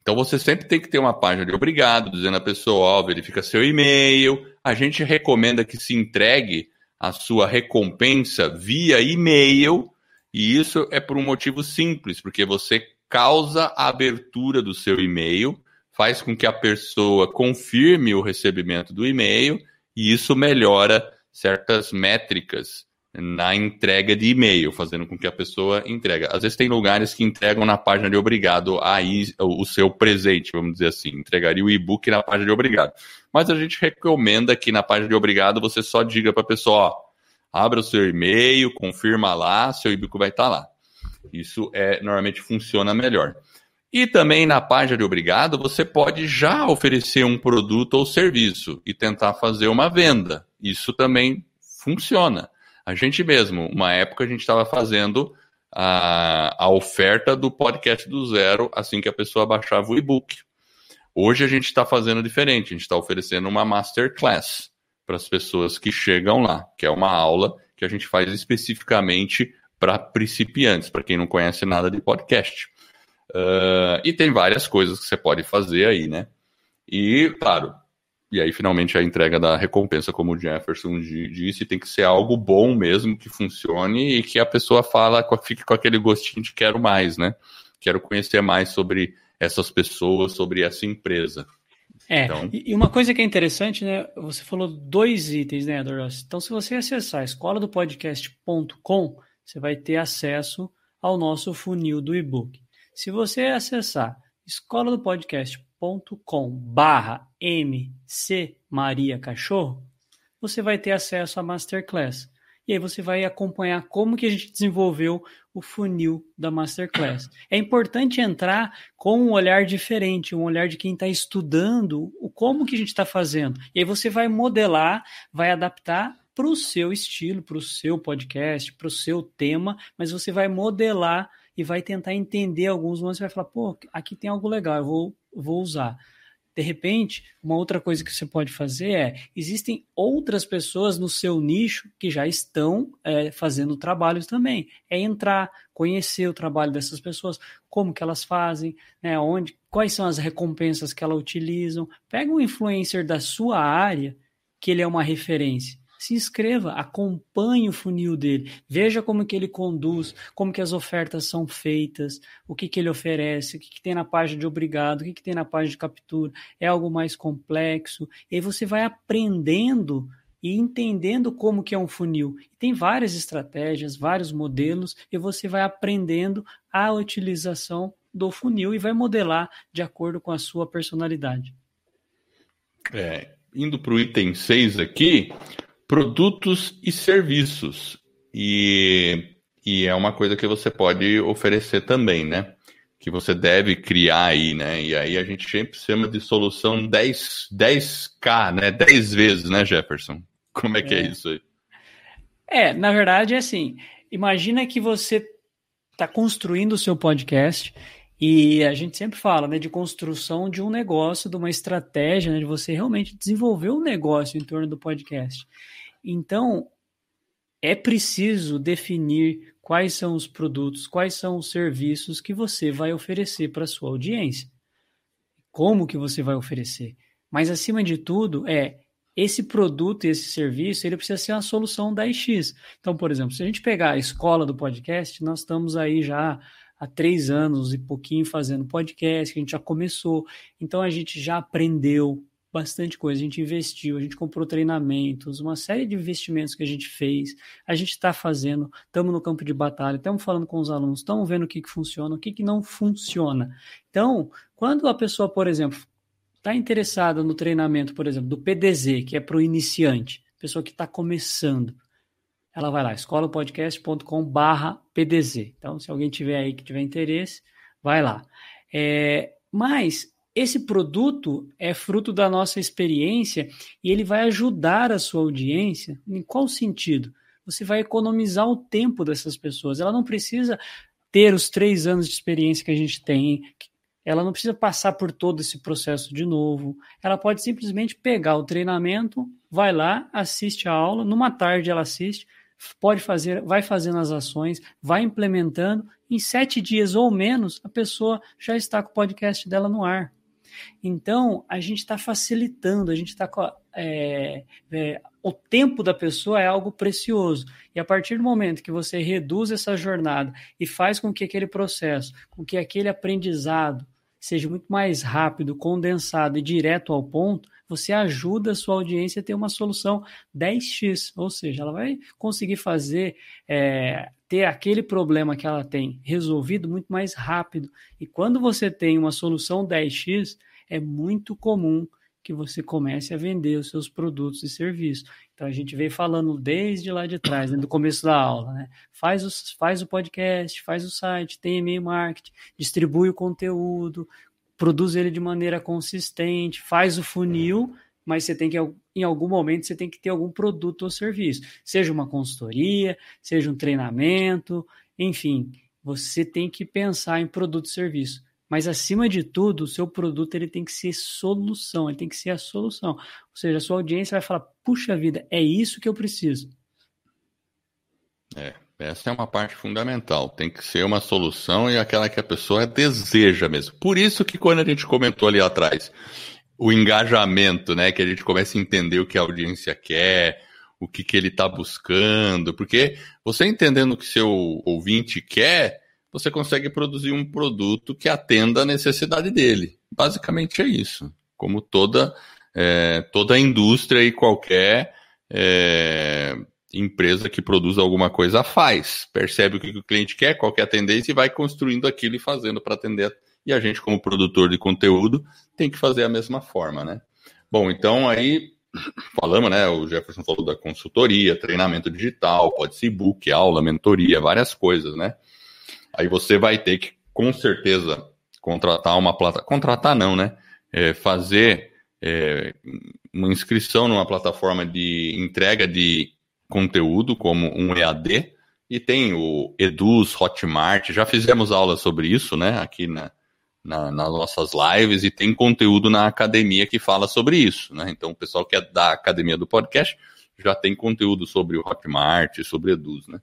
Então você sempre tem que ter uma página de obrigado, dizendo a pessoa, ó, verifica seu e-mail. A gente recomenda que se entregue a sua recompensa via e-mail, e isso é por um motivo simples, porque você causa a abertura do seu e-mail, faz com que a pessoa confirme o recebimento do e-mail, e isso melhora certas métricas na entrega de e-mail, fazendo com que a pessoa entregue. Às vezes tem lugares que entregam na página de obrigado aí o seu presente, vamos dizer assim, entregaria o e-book na página de obrigado. Mas a gente recomenda que na página de obrigado você só diga para a pessoa, ó, abra o seu e-mail, confirma lá, seu e-book vai estar tá lá. Isso é normalmente funciona melhor. E também na página de obrigado, você pode já oferecer um produto ou serviço e tentar fazer uma venda. Isso também funciona. A gente mesmo, uma época a gente estava fazendo a, a oferta do podcast do zero assim que a pessoa baixava o e-book. Hoje a gente está fazendo diferente, a gente está oferecendo uma masterclass para as pessoas que chegam lá, que é uma aula que a gente faz especificamente para principiantes, para quem não conhece nada de podcast. Uh, e tem várias coisas que você pode fazer aí, né? E, claro, e aí finalmente a entrega da recompensa, como o Jefferson disse, tem que ser algo bom mesmo, que funcione e que a pessoa fala, fique com aquele gostinho de quero mais, né? Quero conhecer mais sobre essas pessoas, sobre essa empresa. É, então... e uma coisa que é interessante, né? Você falou dois itens, né, Doros? Então, se você acessar escola do podcast.com, você vai ter acesso ao nosso funil do e-book. Se você acessar escola do podcast.com barra MC Maria Cachorro, você vai ter acesso à Masterclass. E aí você vai acompanhar como que a gente desenvolveu o funil da Masterclass. É importante entrar com um olhar diferente, um olhar de quem está estudando o como que a gente está fazendo. E aí você vai modelar, vai adaptar para o seu estilo, para o seu podcast, para o seu tema, mas você vai modelar e vai tentar entender alguns momentos, você vai falar, pô, aqui tem algo legal, eu vou, vou usar. De repente, uma outra coisa que você pode fazer é: existem outras pessoas no seu nicho que já estão é, fazendo trabalhos também. É entrar, conhecer o trabalho dessas pessoas, como que elas fazem, né, onde, quais são as recompensas que elas utilizam. Pega um influencer da sua área que ele é uma referência se inscreva, acompanhe o funil dele, veja como que ele conduz, como que as ofertas são feitas, o que, que ele oferece, o que, que tem na página de obrigado, o que, que tem na página de captura, é algo mais complexo, e aí você vai aprendendo e entendendo como que é um funil. Tem várias estratégias, vários modelos, e você vai aprendendo a utilização do funil e vai modelar de acordo com a sua personalidade. É, indo para o item 6 aqui, produtos e serviços. E, e é uma coisa que você pode oferecer também, né? Que você deve criar aí, né? E aí a gente sempre chama de solução 10, 10K, né? 10 vezes, né, Jefferson? Como é que é, é isso aí? É, na verdade é assim. Imagina que você está construindo o seu podcast e a gente sempre fala né, de construção de um negócio, de uma estratégia, né, de você realmente desenvolver um negócio em torno do podcast. Então, é preciso definir quais são os produtos, quais são os serviços que você vai oferecer para a sua audiência. Como que você vai oferecer? Mas acima de tudo é esse produto e esse serviço, ele precisa ser uma solução da X. Então, por exemplo, se a gente pegar a escola do podcast, nós estamos aí já há três anos e pouquinho fazendo podcast, a gente já começou, então a gente já aprendeu bastante coisa. A gente investiu, a gente comprou treinamentos, uma série de investimentos que a gente fez. A gente está fazendo, estamos no campo de batalha, estamos falando com os alunos, estamos vendo o que, que funciona, o que, que não funciona. Então, quando a pessoa, por exemplo, está interessada no treinamento, por exemplo, do PDZ, que é para o iniciante, pessoa que está começando, ela vai lá, escolapodcast.com barra PDZ. Então, se alguém tiver aí que tiver interesse, vai lá. É, mas esse produto é fruto da nossa experiência e ele vai ajudar a sua audiência. Em qual sentido? Você vai economizar o tempo dessas pessoas. Ela não precisa ter os três anos de experiência que a gente tem. Ela não precisa passar por todo esse processo de novo. Ela pode simplesmente pegar o treinamento, vai lá, assiste a aula. Numa tarde ela assiste, pode fazer, vai fazendo as ações, vai implementando. Em sete dias ou menos, a pessoa já está com o podcast dela no ar. Então, a gente está facilitando, a gente está é, é, o tempo da pessoa é algo precioso. E a partir do momento que você reduz essa jornada e faz com que aquele processo, com que aquele aprendizado seja muito mais rápido, condensado e direto ao ponto, você ajuda a sua audiência a ter uma solução 10x, ou seja, ela vai conseguir fazer é, ter aquele problema que ela tem resolvido muito mais rápido. E quando você tem uma solução 10x, é muito comum que você comece a vender os seus produtos e serviços. Então a gente veio falando desde lá de trás, né, do começo da aula, né? Faz, o faz o podcast, faz o site, tem e-mail marketing, distribui o conteúdo, produz ele de maneira consistente, faz o funil, mas você tem que, em algum momento, você tem que ter algum produto ou serviço, seja uma consultoria, seja um treinamento, enfim, você tem que pensar em produto e serviço. Mas acima de tudo, o seu produto ele tem que ser solução, ele tem que ser a solução. Ou seja, a sua audiência vai falar: puxa vida, é isso que eu preciso. É, essa é uma parte fundamental. Tem que ser uma solução e aquela que a pessoa deseja mesmo. Por isso que quando a gente comentou ali atrás, o engajamento, né? Que a gente comece a entender o que a audiência quer, o que, que ele está buscando, porque você entendendo o que seu ouvinte quer, você consegue produzir um produto que atenda a necessidade dele. Basicamente é isso. Como toda, é, toda indústria e qualquer é, empresa que produz alguma coisa faz. Percebe o que o cliente quer, qual que é a tendência e vai construindo aquilo e fazendo para atender. E a gente, como produtor de conteúdo, tem que fazer a mesma forma, né? Bom, então aí falamos, né? O Jefferson falou da consultoria, treinamento digital, pode ser e-book, aula, mentoria, várias coisas, né? Aí você vai ter que, com certeza, contratar uma plataforma. Contratar não, né? É, fazer é, uma inscrição numa plataforma de entrega de conteúdo, como um EAD, e tem o Eduz, Hotmart, já fizemos aulas sobre isso, né? Aqui na, na, nas nossas lives e tem conteúdo na academia que fala sobre isso, né? Então, o pessoal que é da academia do podcast já tem conteúdo sobre o Hotmart, sobre Eduz, né?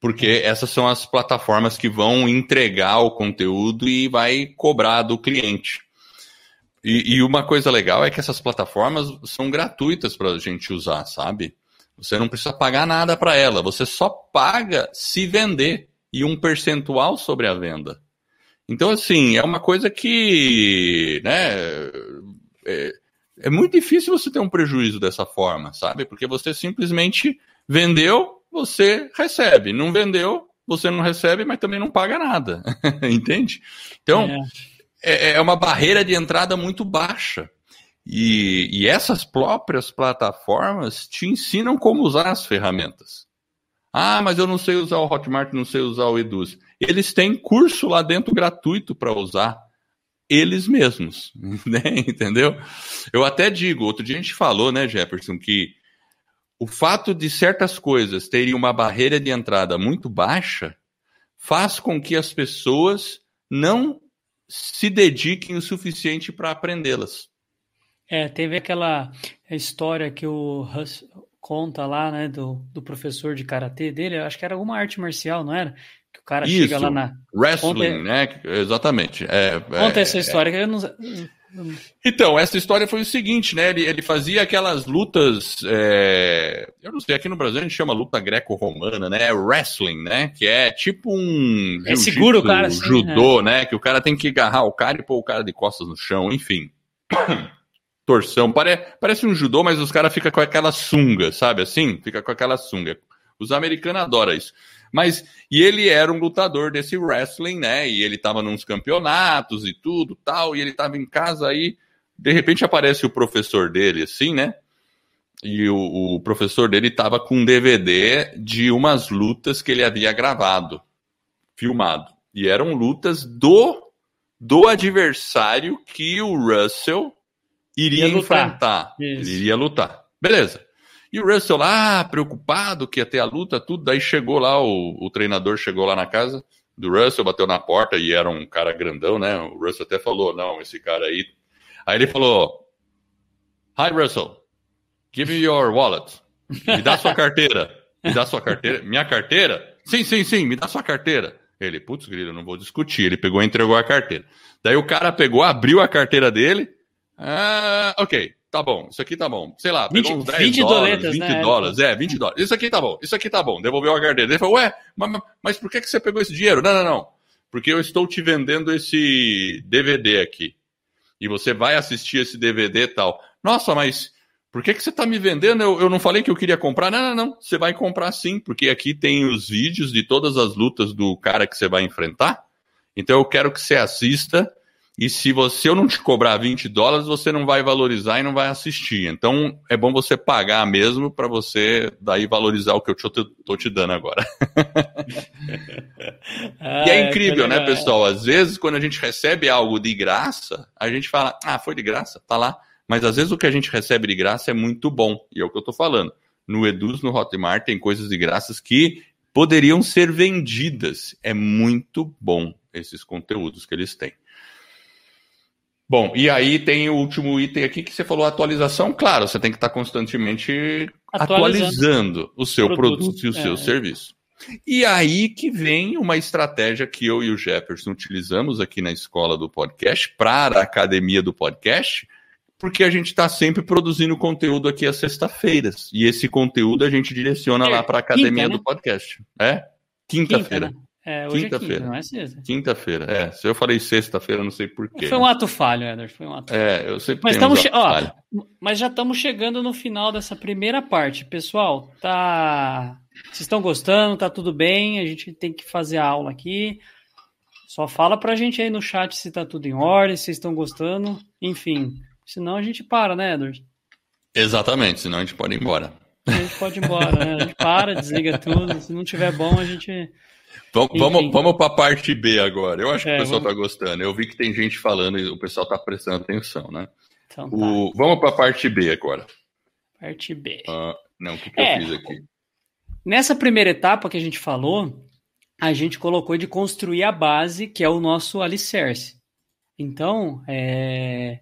Porque essas são as plataformas que vão entregar o conteúdo e vai cobrar do cliente. E, e uma coisa legal é que essas plataformas são gratuitas para a gente usar, sabe? Você não precisa pagar nada para ela, você só paga se vender e um percentual sobre a venda. Então, assim, é uma coisa que, né, é, é, muito difícil você ter um prejuízo dessa forma, sabe? Porque você simplesmente vendeu, você recebe. Não vendeu, você não recebe, mas também não paga nada. Entende? Então, é. é. é uma barreira de entrada muito baixa. E, e, essas próprias plataformas te ensinam como usar as ferramentas. Ah, mas eu não sei usar o Hotmart, não sei usar o Eduz. Eles têm curso lá dentro gratuito para usar eles mesmos, né? entendeu? Eu até digo, outro dia a gente falou, né, Jefferson, que o fato de certas coisas terem uma barreira de entrada muito baixa faz com que as pessoas não se dediquem o suficiente para aprendê-las. É, teve aquela história que o Hus conta lá, né, do, do professor de karatê dele, acho que era alguma arte marcial, não era? Que o cara Isso, chega lá na. Wrestling, conta... né? Exatamente. É, conta é, essa história, é... que eu não. Então, essa história foi o seguinte, né? Ele, ele fazia aquelas lutas. É... Eu não sei, aqui no Brasil a gente chama luta greco-romana, né? Wrestling, né? Que é tipo um. É seguro o cara, assim, Judô, é. né? Que o cara tem que agarrar o cara e pôr o cara de costas no chão, enfim. Torção. Pare... Parece um judô, mas os caras ficam com aquela sunga, sabe assim? Fica com aquela sunga. Os americanos adoram isso. Mas, e ele era um lutador desse wrestling, né? E ele tava nos campeonatos e tudo, tal, e ele tava em casa aí, de repente aparece o professor dele, assim, né? E o, o professor dele tava com um DVD de umas lutas que ele havia gravado, filmado. E eram lutas do, do adversário que o Russell iria enfrentar. Ele iria lutar. Beleza. E o Russell lá, preocupado que ia ter a luta, tudo. Daí chegou lá, o, o treinador chegou lá na casa do Russell, bateu na porta e era um cara grandão, né? O Russell até falou: não, esse cara aí. Aí ele falou: Hi, Russell, give me your wallet. Me dá sua carteira. Me dá sua carteira. Minha carteira? Sim, sim, sim, me dá sua carteira. Ele, putz, grilo, não vou discutir. Ele pegou e entregou a carteira. Daí o cara pegou, abriu a carteira dele. Ah, ok tá bom, isso aqui tá bom. Sei lá, 20, pegou uns 10 20 dólares, doletas, 20 né? dólares, é, 20 dólares. Isso aqui tá bom, isso aqui tá bom. Devolveu a carteira. Ele falou, ué, mas, mas por que, que você pegou esse dinheiro? Não, não, não. Porque eu estou te vendendo esse DVD aqui. E você vai assistir esse DVD e tal. Nossa, mas por que, que você está me vendendo? Eu, eu não falei que eu queria comprar. Não, não, não. Você vai comprar sim, porque aqui tem os vídeos de todas as lutas do cara que você vai enfrentar. Então eu quero que você assista e se você eu não te cobrar 20 dólares, você não vai valorizar e não vai assistir. Então é bom você pagar mesmo para você daí valorizar o que eu estou te dando agora. ah, e é incrível, né, pessoal? Às vezes, quando a gente recebe algo de graça, a gente fala, ah, foi de graça, tá lá. Mas às vezes o que a gente recebe de graça é muito bom. E é o que eu estou falando. No Eduz, no Hotmart, tem coisas de graças que poderiam ser vendidas. É muito bom esses conteúdos que eles têm. Bom, e aí tem o último item aqui que você falou atualização. Claro, você tem que estar constantemente atualizando, o seu produto e o é. seu serviço. E aí que vem uma estratégia que eu e o Jefferson utilizamos aqui na escola do podcast, para a academia do podcast, porque a gente está sempre produzindo conteúdo aqui às sexta-feiras. E esse conteúdo a gente direciona é, lá para a academia quinta, né? do podcast. É? Quinta-feira. Quinta, né? É, hoje quinta-feira. É quinta, não é sexta. Quinta-feira, é. Se eu falei sexta-feira, não sei porquê. Foi um ato falho, Eder. Foi um ato É, eu sempre mas, estamos che... Ó, mas já estamos chegando no final dessa primeira parte. Pessoal, tá. Vocês estão gostando? Tá tudo bem? A gente tem que fazer a aula aqui. Só fala pra gente aí no chat se tá tudo em ordem, se vocês estão gostando. Enfim, senão a gente para, né, Edward? Exatamente, senão a gente pode ir embora. A gente pode ir embora, né? A gente para, desliga tudo. Se não tiver bom, a gente Vamos, vamos, vamos para a parte B agora. Eu acho que é, o pessoal está vamos... gostando. Eu vi que tem gente falando e o pessoal está prestando atenção, né? Então, tá. o... Vamos para a parte B agora. Parte B. Uh, não, o que, que é, eu fiz aqui? Nessa primeira etapa que a gente falou, a gente colocou de construir a base, que é o nosso alicerce. Então, é...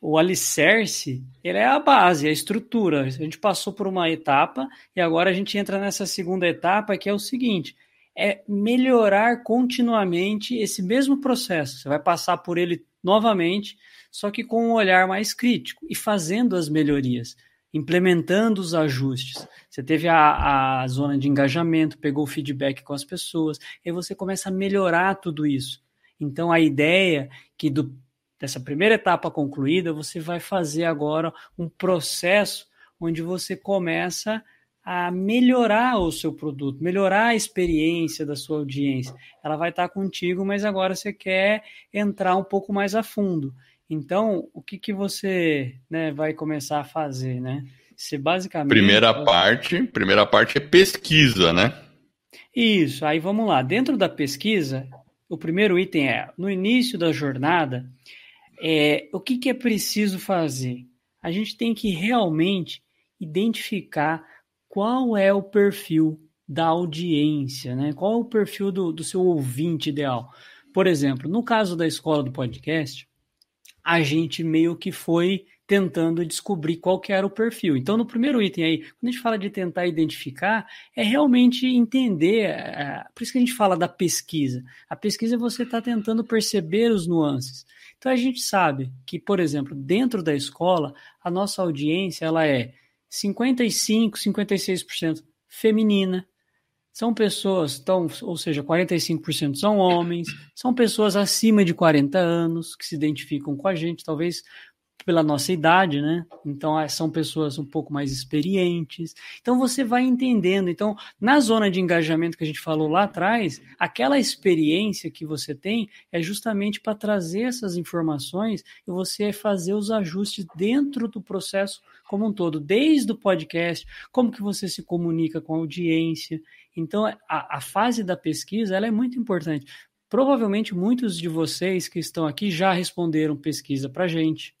o alicerce ele é a base, a estrutura. A gente passou por uma etapa e agora a gente entra nessa segunda etapa, que é o seguinte é melhorar continuamente esse mesmo processo. Você vai passar por ele novamente, só que com um olhar mais crítico e fazendo as melhorias, implementando os ajustes. Você teve a, a zona de engajamento, pegou o feedback com as pessoas, e você começa a melhorar tudo isso. Então a ideia que do, dessa primeira etapa concluída, você vai fazer agora um processo onde você começa a a melhorar o seu produto, melhorar a experiência da sua audiência. Ela vai estar contigo, mas agora você quer entrar um pouco mais a fundo. Então, o que, que você né, vai começar a fazer, né? Você basicamente. Primeira parte, primeira parte é pesquisa, né? Isso. Aí vamos lá. Dentro da pesquisa, o primeiro item é no início da jornada, é o que, que é preciso fazer. A gente tem que realmente identificar qual é o perfil da audiência, né? Qual é o perfil do, do seu ouvinte ideal? Por exemplo, no caso da escola do podcast, a gente meio que foi tentando descobrir qual que era o perfil. Então, no primeiro item aí, quando a gente fala de tentar identificar, é realmente entender, é, por isso que a gente fala da pesquisa. A pesquisa é você está tentando perceber os nuances. Então, a gente sabe que, por exemplo, dentro da escola, a nossa audiência ela é 55, 56% feminina. São pessoas, tão, ou seja, 45% são homens, são pessoas acima de 40 anos que se identificam com a gente, talvez pela nossa idade, né? Então ah, são pessoas um pouco mais experientes. Então você vai entendendo. Então, na zona de engajamento que a gente falou lá atrás, aquela experiência que você tem é justamente para trazer essas informações e você fazer os ajustes dentro do processo como um todo, desde o podcast, como que você se comunica com a audiência. Então, a, a fase da pesquisa ela é muito importante. Provavelmente muitos de vocês que estão aqui já responderam pesquisa para gente.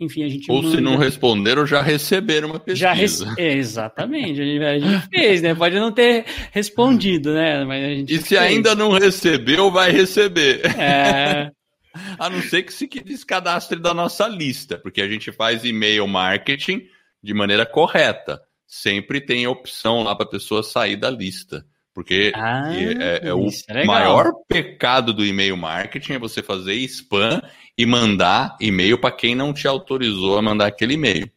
Enfim, a gente. Ou manda... se não responderam, já receberam uma pesquisa. Já rece... é, exatamente, a gente, a gente, fez, né? Pode não ter respondido, né? Mas a gente e se fez. ainda não recebeu, vai receber. É. a não ser que se descadastre da nossa lista, porque a gente faz e-mail marketing de maneira correta. Sempre tem opção lá para a pessoa sair da lista. Porque ah, é, é, o é maior pecado do e-mail marketing é você fazer spam e mandar e-mail para quem não te autorizou a mandar aquele e-mail,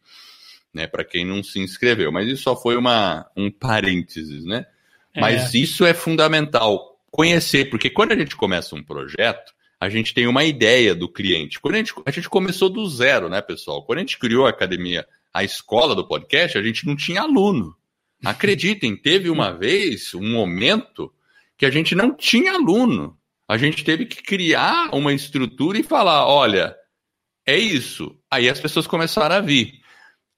né? Para quem não se inscreveu. Mas isso só foi uma, um parênteses, né? É. Mas isso é fundamental conhecer, porque quando a gente começa um projeto, a gente tem uma ideia do cliente. Quando a gente, a gente começou do zero, né, pessoal? Quando a gente criou a academia, a escola do podcast, a gente não tinha aluno. Acreditem, teve uma vez, um momento, que a gente não tinha aluno. A gente teve que criar uma estrutura e falar: olha, é isso. Aí as pessoas começaram a vir.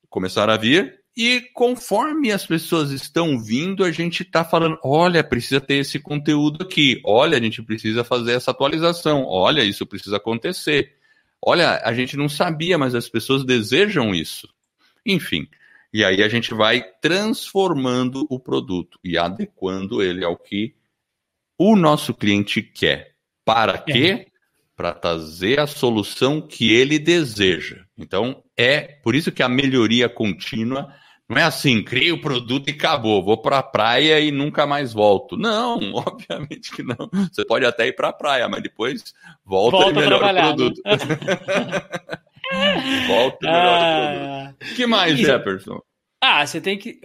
Começaram a vir, e conforme as pessoas estão vindo, a gente está falando: olha, precisa ter esse conteúdo aqui, olha, a gente precisa fazer essa atualização, olha, isso precisa acontecer. Olha, a gente não sabia, mas as pessoas desejam isso. Enfim, e aí a gente vai transformando o produto e adequando ele ao que o nosso cliente quer. Para é. quê? Para trazer a solução que ele deseja. Então, é por isso que a melhoria contínua não é assim, criei o produto e acabou, vou para a praia e nunca mais volto. Não, obviamente que não. Você pode até ir para a praia, mas depois volta, volta e melhora o né? produto. Volta o melhor ah, que mais, Jefferson? Ah, você tem que,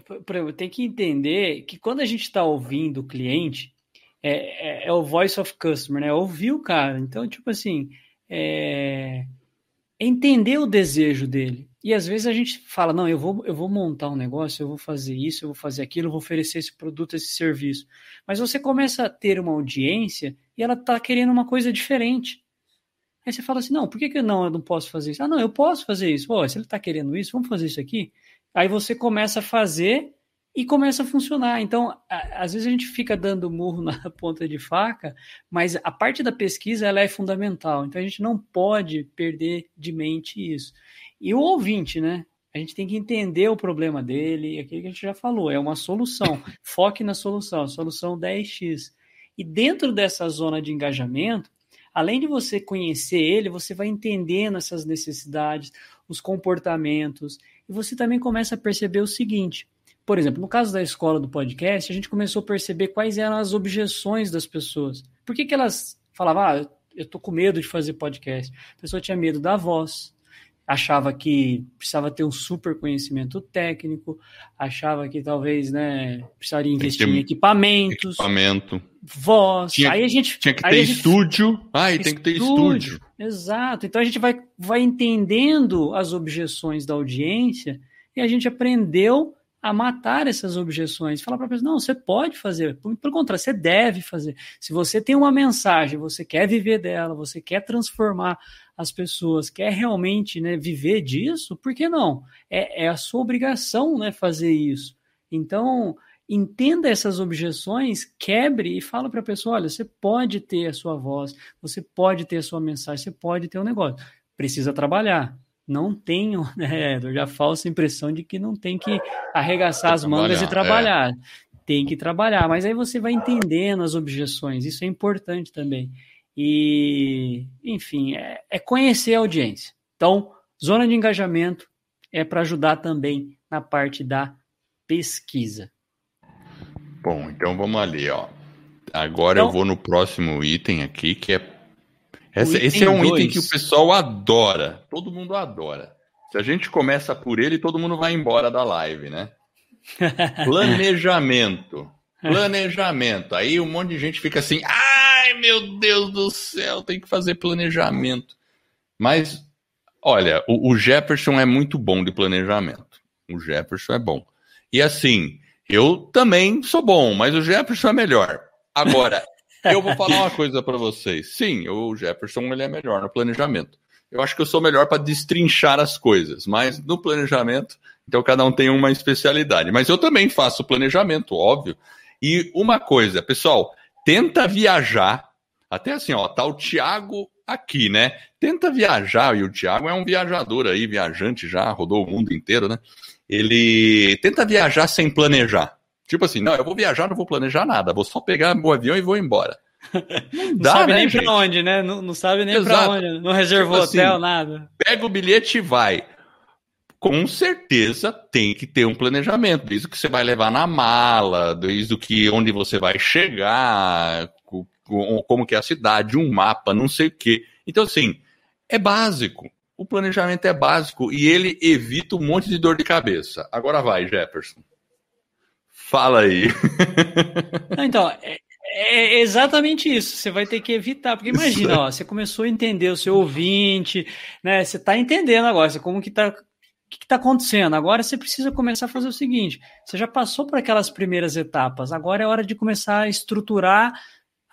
tem que entender que quando a gente está ouvindo o cliente, é, é, é, o voice of customer, né? Ouvir o cara. Então, tipo assim, é, entender o desejo dele. E às vezes a gente fala, não, eu vou, eu vou montar um negócio, eu vou fazer isso, eu vou fazer aquilo, eu vou oferecer esse produto, esse serviço. Mas você começa a ter uma audiência e ela está querendo uma coisa diferente. Aí você fala assim, não, por que, que não, eu não posso fazer isso? Ah, não, eu posso fazer isso. Pô, se ele está querendo isso, vamos fazer isso aqui. Aí você começa a fazer e começa a funcionar. Então, a, às vezes a gente fica dando murro na ponta de faca, mas a parte da pesquisa ela é fundamental. Então a gente não pode perder de mente isso. E o ouvinte, né? A gente tem que entender o problema dele, aquilo que a gente já falou, é uma solução. Foque na solução, solução 10x. E dentro dessa zona de engajamento, além de você conhecer ele, você vai entendendo essas necessidades, os comportamentos, e você também começa a perceber o seguinte: por exemplo, no caso da escola do podcast, a gente começou a perceber quais eram as objeções das pessoas. Por que, que elas falavam, ah, eu tô com medo de fazer podcast? A pessoa tinha medo da voz, achava que precisava ter um super conhecimento técnico, achava que talvez, né, precisaria investir em equipamentos, equipamento, voz. Tinha, aí a gente tinha que ter gente, estúdio. Ai, tem que ter estúdio. Exato. Então a gente vai, vai entendendo as objeções da audiência e a gente aprendeu a matar essas objeções, falar para a pessoa, não, você pode fazer, pelo contrário, você deve fazer. Se você tem uma mensagem, você quer viver dela, você quer transformar as pessoas, quer realmente né, viver disso, por que não? É, é a sua obrigação né, fazer isso. Então, entenda essas objeções, quebre e fala para a pessoa: olha, você pode ter a sua voz, você pode ter a sua mensagem, você pode ter um negócio. Precisa trabalhar não tenho né, já a falsa impressão de que não tem que arregaçar as mangas e trabalhar. É. Tem que trabalhar, mas aí você vai entendendo as objeções, isso é importante também. E, enfim, é, é conhecer a audiência. Então, zona de engajamento é para ajudar também na parte da pesquisa. Bom, então vamos ali, ó. Agora então, eu vou no próximo item aqui, que é esse, esse é um dois. item que o pessoal adora. Todo mundo adora. Se a gente começa por ele, todo mundo vai embora da live, né? Planejamento. Planejamento. Aí um monte de gente fica assim: ai meu Deus do céu, tem que fazer planejamento. Mas, olha, o, o Jefferson é muito bom de planejamento. O Jefferson é bom. E assim, eu também sou bom, mas o Jefferson é melhor. Agora, eu vou falar uma coisa para vocês. Sim, o Jefferson ele é melhor no planejamento. Eu acho que eu sou melhor para destrinchar as coisas, mas no planejamento, então cada um tem uma especialidade. Mas eu também faço planejamento, óbvio. E uma coisa, pessoal, tenta viajar. Até assim, ó, tá o Tiago aqui, né? Tenta viajar, e o Tiago é um viajador aí, viajante já, rodou o mundo inteiro, né? Ele tenta viajar sem planejar. Tipo assim, não, eu vou viajar, não vou planejar nada, vou só pegar o avião e vou embora. Não, dá, sabe né, nem gente? pra onde, né? Não, não sabe nem Exato. pra onde, não reservou tipo hotel, assim, nada. Pega o bilhete e vai. Com certeza tem que ter um planejamento, desde o que você vai levar na mala, desde o que onde você vai chegar, como que é a cidade, um mapa, não sei o quê. Então, assim, é básico. O planejamento é básico e ele evita um monte de dor de cabeça. Agora vai, Jefferson. Fala aí. então, é, é, exatamente isso. Você vai ter que evitar, porque imagina, ó, você começou a entender o seu ouvinte, né? Você está entendendo agora como que está que está acontecendo? Agora você precisa começar a fazer o seguinte: você já passou por aquelas primeiras etapas, agora é hora de começar a estruturar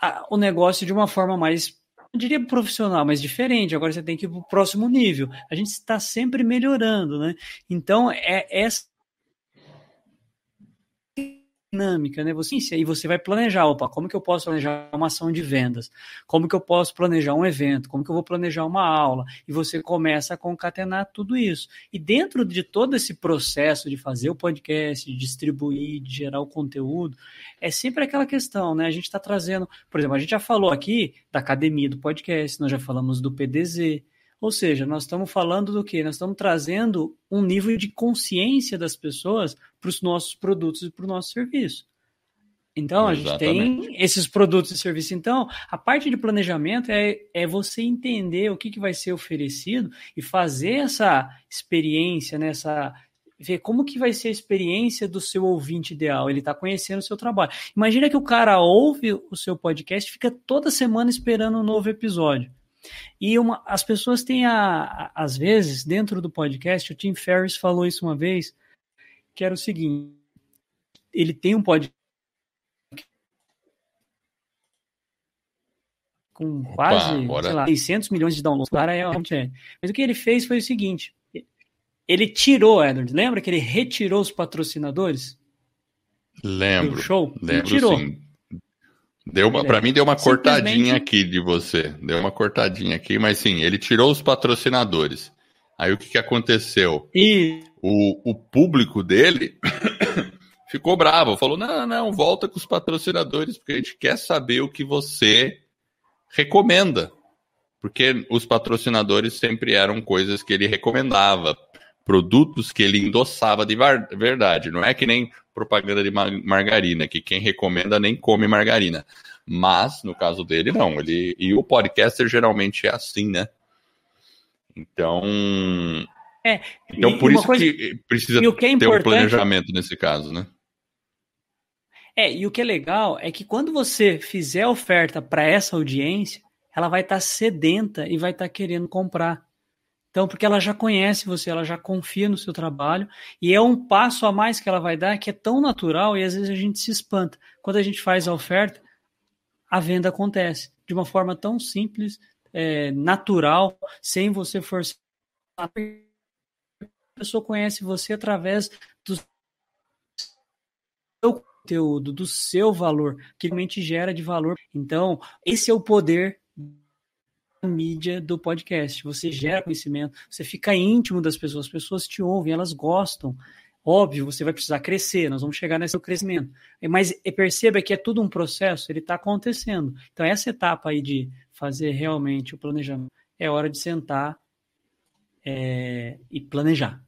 a, o negócio de uma forma mais, eu diria profissional, mas diferente. Agora você tem que ir para o próximo nível. A gente está sempre melhorando, né? Então, é essa dinâmica, né? Você, e você vai planejar, opa, como que eu posso planejar uma ação de vendas? Como que eu posso planejar um evento? Como que eu vou planejar uma aula? E você começa a concatenar tudo isso. E dentro de todo esse processo de fazer o podcast, de distribuir, de gerar o conteúdo, é sempre aquela questão, né? A gente está trazendo, por exemplo, a gente já falou aqui da academia do podcast, nós já falamos do PDZ, ou seja, nós estamos falando do que? Nós estamos trazendo um nível de consciência das pessoas para os nossos produtos e para o nosso serviço. Então, a gente tem esses produtos e serviços. Então, a parte de planejamento é, é você entender o que, que vai ser oferecido e fazer essa experiência, nessa né, ver como que vai ser a experiência do seu ouvinte ideal. Ele está conhecendo o seu trabalho. Imagina que o cara ouve o seu podcast fica toda semana esperando um novo episódio. E uma, as pessoas têm, a, a, às vezes, dentro do podcast, o Tim Ferriss falou isso uma vez, que era o seguinte, ele tem um podcast com quase, Opa, sei lá, 600 milhões de downloads. Cara é Mas o que ele fez foi o seguinte, ele tirou, Edward, lembra que ele retirou os patrocinadores? Lembro. Do show? Lembro, ele tirou. sim. Deu uma, para mim deu uma cortadinha aqui de você. Deu uma cortadinha aqui, mas sim, ele tirou os patrocinadores. Aí o que, que aconteceu? E... O, o público dele ficou bravo, falou: não, não, volta com os patrocinadores, porque a gente quer saber o que você recomenda. Porque os patrocinadores sempre eram coisas que ele recomendava, produtos que ele endossava de verdade. Não é que nem propaganda de margarina, que quem recomenda nem come margarina. Mas, no caso dele, não. Ele, e o podcaster geralmente é assim, né? Então. É, então por isso coisa, que precisa que é ter um planejamento nesse caso, né? É, e o que é legal é que quando você fizer oferta para essa audiência, ela vai estar tá sedenta e vai estar tá querendo comprar. Então, porque ela já conhece você, ela já confia no seu trabalho, e é um passo a mais que ela vai dar que é tão natural e às vezes a gente se espanta. Quando a gente faz a oferta, a venda acontece de uma forma tão simples, é, natural, sem você forçar. A pessoa conhece você através do seu conteúdo, do seu valor, que realmente gera de valor. Então, esse é o poder mídia do podcast. Você gera conhecimento, você fica íntimo das pessoas, as pessoas te ouvem, elas gostam. Óbvio, você vai precisar crescer, nós vamos chegar nesse crescimento. Mas perceba que é tudo um processo, ele está acontecendo. Então, essa etapa aí de fazer realmente o planejamento, é hora de sentar é, e planejar.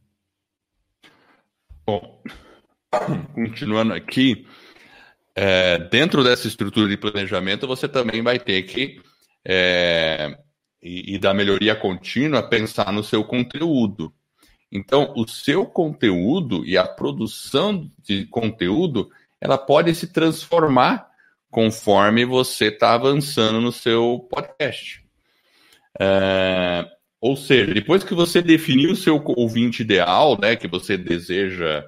Bom, continuando aqui, é, dentro dessa estrutura de planejamento, você também vai ter que é, e, e da melhoria contínua, pensar no seu conteúdo. Então, o seu conteúdo e a produção de conteúdo, ela pode se transformar conforme você está avançando no seu podcast. É, ou seja, depois que você definiu o seu ouvinte ideal, né, que você deseja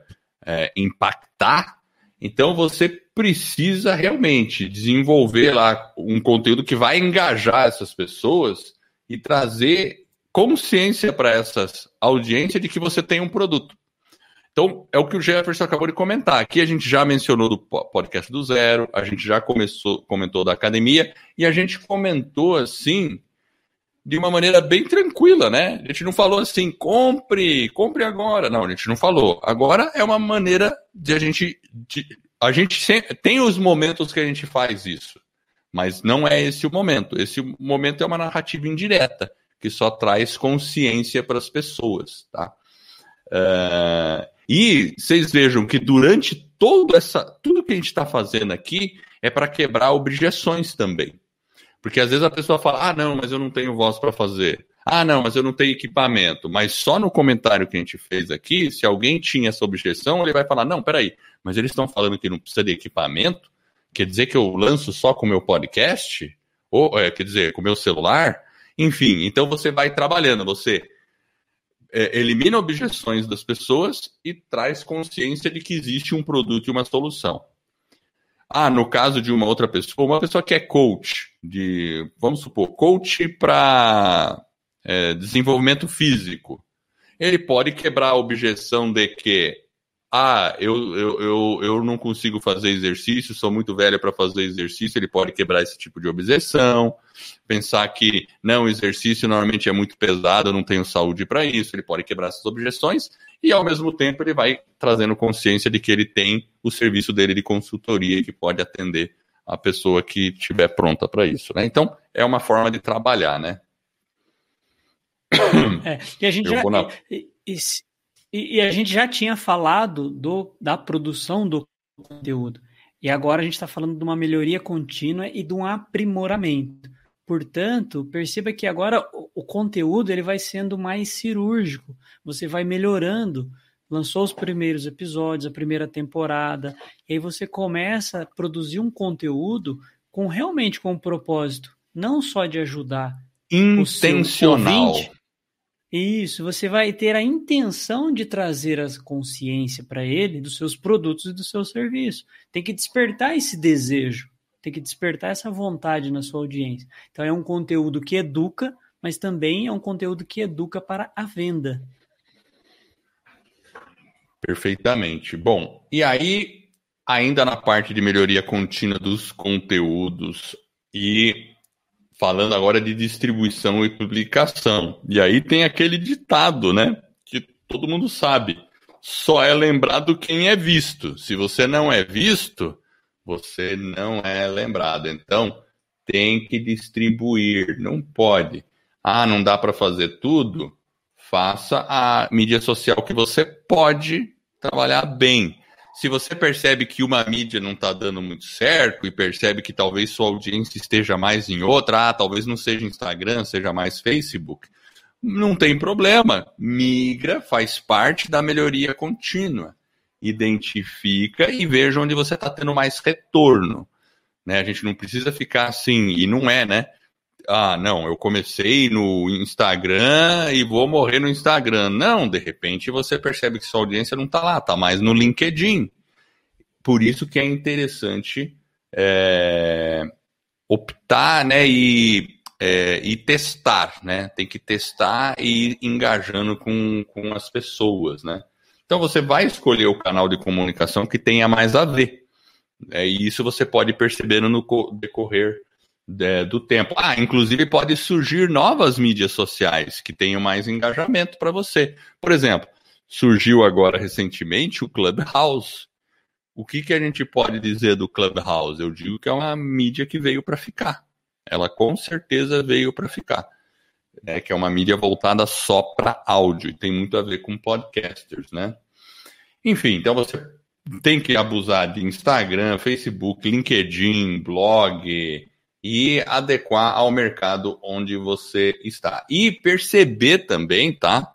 é, impactar, então você precisa realmente desenvolver lá um conteúdo que vai engajar essas pessoas e trazer consciência para essas audiências de que você tem um produto. Então, é o que o Jefferson acabou de comentar. Aqui a gente já mencionou do podcast do zero, a gente já começou, comentou da academia, e a gente comentou assim, de uma maneira bem tranquila, né? A gente não falou assim, compre, compre agora. Não, a gente não falou. Agora é uma maneira de a gente. De, a gente tem os momentos que a gente faz isso. Mas não é esse o momento. Esse momento é uma narrativa indireta, que só traz consciência para as pessoas. Tá? Uh, e vocês vejam que durante toda essa. Tudo que a gente está fazendo aqui é para quebrar objeções também. Porque às vezes a pessoa fala: ah, não, mas eu não tenho voz para fazer. Ah, não, mas eu não tenho equipamento. Mas só no comentário que a gente fez aqui, se alguém tinha essa objeção, ele vai falar: não, peraí, mas eles estão falando que não precisa de equipamento. Quer dizer que eu lanço só com o meu podcast? Ou, é, quer dizer, com o meu celular? Enfim, então você vai trabalhando, você é, elimina objeções das pessoas e traz consciência de que existe um produto e uma solução. Ah, no caso de uma outra pessoa, uma pessoa que é coach, de, vamos supor, coach para é, desenvolvimento físico. Ele pode quebrar a objeção de que ah, eu, eu, eu, eu não consigo fazer exercício, sou muito velho para fazer exercício, ele pode quebrar esse tipo de objeção, pensar que não, exercício normalmente é muito pesado, eu não tenho saúde para isso, ele pode quebrar essas objeções e ao mesmo tempo ele vai trazendo consciência de que ele tem o serviço dele de consultoria que pode atender a pessoa que estiver pronta para isso, né? Então, é uma forma de trabalhar, né? É, e a gente já, na... e, e, e, e, a gente já tinha falado do, da produção do conteúdo. E agora a gente está falando de uma melhoria contínua e de um aprimoramento. Portanto, perceba que agora o, conteúdo ele vai sendo mais cirúrgico. Você vai melhorando. Lançou os primeiros episódios, a primeira temporada, e aí você começa a produzir um conteúdo com realmente com um propósito, não só de ajudar intencional. Isso, você vai ter a intenção de trazer a consciência para ele dos seus produtos e do seu serviço. Tem que despertar esse desejo tem que despertar essa vontade na sua audiência. Então é um conteúdo que educa, mas também é um conteúdo que educa para a venda. Perfeitamente. Bom, e aí, ainda na parte de melhoria contínua dos conteúdos e falando agora de distribuição e publicação. E aí tem aquele ditado, né? Que todo mundo sabe. Só é lembrado quem é visto. Se você não é visto, você não é lembrado. Então, tem que distribuir, não pode. Ah, não dá para fazer tudo? Faça a mídia social que você pode trabalhar bem. Se você percebe que uma mídia não está dando muito certo e percebe que talvez sua audiência esteja mais em outra, ah, talvez não seja Instagram, seja mais Facebook, não tem problema. Migra, faz parte da melhoria contínua identifica e veja onde você está tendo mais retorno. Né? A gente não precisa ficar assim, e não é, né? Ah, não, eu comecei no Instagram e vou morrer no Instagram. Não, de repente você percebe que sua audiência não está lá, está mais no LinkedIn. Por isso que é interessante é, optar né, e, é, e testar, né? Tem que testar e ir engajando com, com as pessoas, né? Então você vai escolher o canal de comunicação que tenha mais a ver. É, e isso você pode perceber no decorrer é, do tempo. Ah, inclusive pode surgir novas mídias sociais que tenham mais engajamento para você. Por exemplo, surgiu agora recentemente o Clubhouse. O que, que a gente pode dizer do Clubhouse? Eu digo que é uma mídia que veio para ficar. Ela com certeza veio para ficar né, que é uma mídia voltada só para áudio, e tem muito a ver com podcasters, né? Enfim, então você tem que abusar de Instagram, Facebook, LinkedIn, blog e adequar ao mercado onde você está. E perceber também, tá?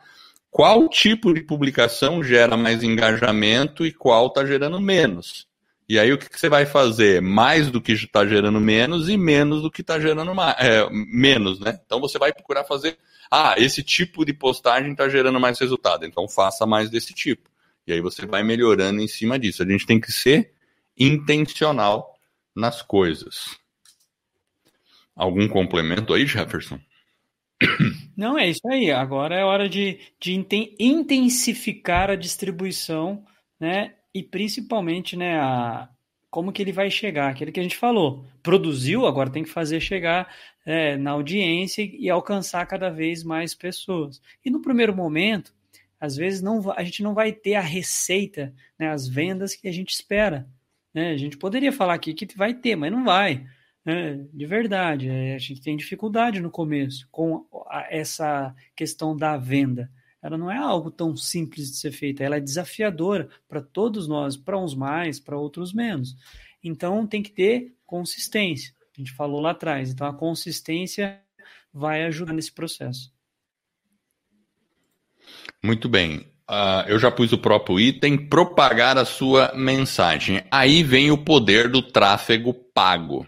Qual tipo de publicação gera mais engajamento e qual está gerando menos. E aí o que, que você vai fazer? Mais do que está gerando menos e menos do que está gerando mais, é, menos, né? Então você vai procurar fazer. Ah, esse tipo de postagem está gerando mais resultado, então faça mais desse tipo. E aí você vai melhorando em cima disso. A gente tem que ser intencional nas coisas. Algum complemento aí, Jefferson? Não, é isso aí. Agora é hora de, de intensificar a distribuição, né? E principalmente, né, a, como que ele vai chegar, aquele que a gente falou, produziu, agora tem que fazer chegar é, na audiência e, alcançar cada vez mais pessoas. E no primeiro momento, às vezes não, a gente não vai ter a receita, né, as vendas que a gente espera. Né? A gente poderia falar aqui que vai ter, mas não vai. Né? De verdade, é, a gente tem dificuldade no começo com essa questão da venda ela não é algo tão simples de ser feita, ela é desafiadora para todos nós, para uns mais, para outros menos. Então tem que ter consistência. A gente falou lá atrás. Então a consistência vai ajudar nesse processo. Muito bem. Uh, eu já pus o próprio item, propagar a sua mensagem. Aí vem o poder do tráfego pago.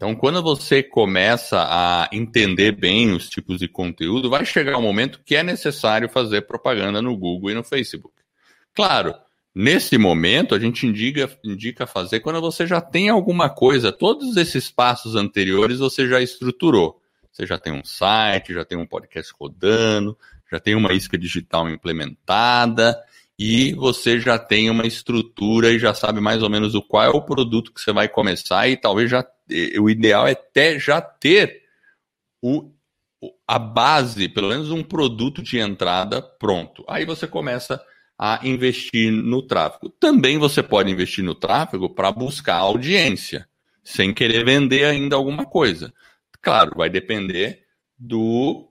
Então, quando você começa a entender bem os tipos de conteúdo, vai chegar um momento que é necessário fazer propaganda no Google e no Facebook. Claro, nesse momento a gente indica, indica fazer quando você já tem alguma coisa, todos esses passos anteriores você já estruturou. Você já tem um site, já tem um podcast rodando, já tem uma isca digital implementada e você já tem uma estrutura e já sabe mais ou menos o qual é o produto que você vai começar e talvez já o ideal é até já ter o, a base, pelo menos um produto de entrada pronto. Aí você começa a investir no tráfego. Também você pode investir no tráfego para buscar audiência, sem querer vender ainda alguma coisa. Claro, vai depender do,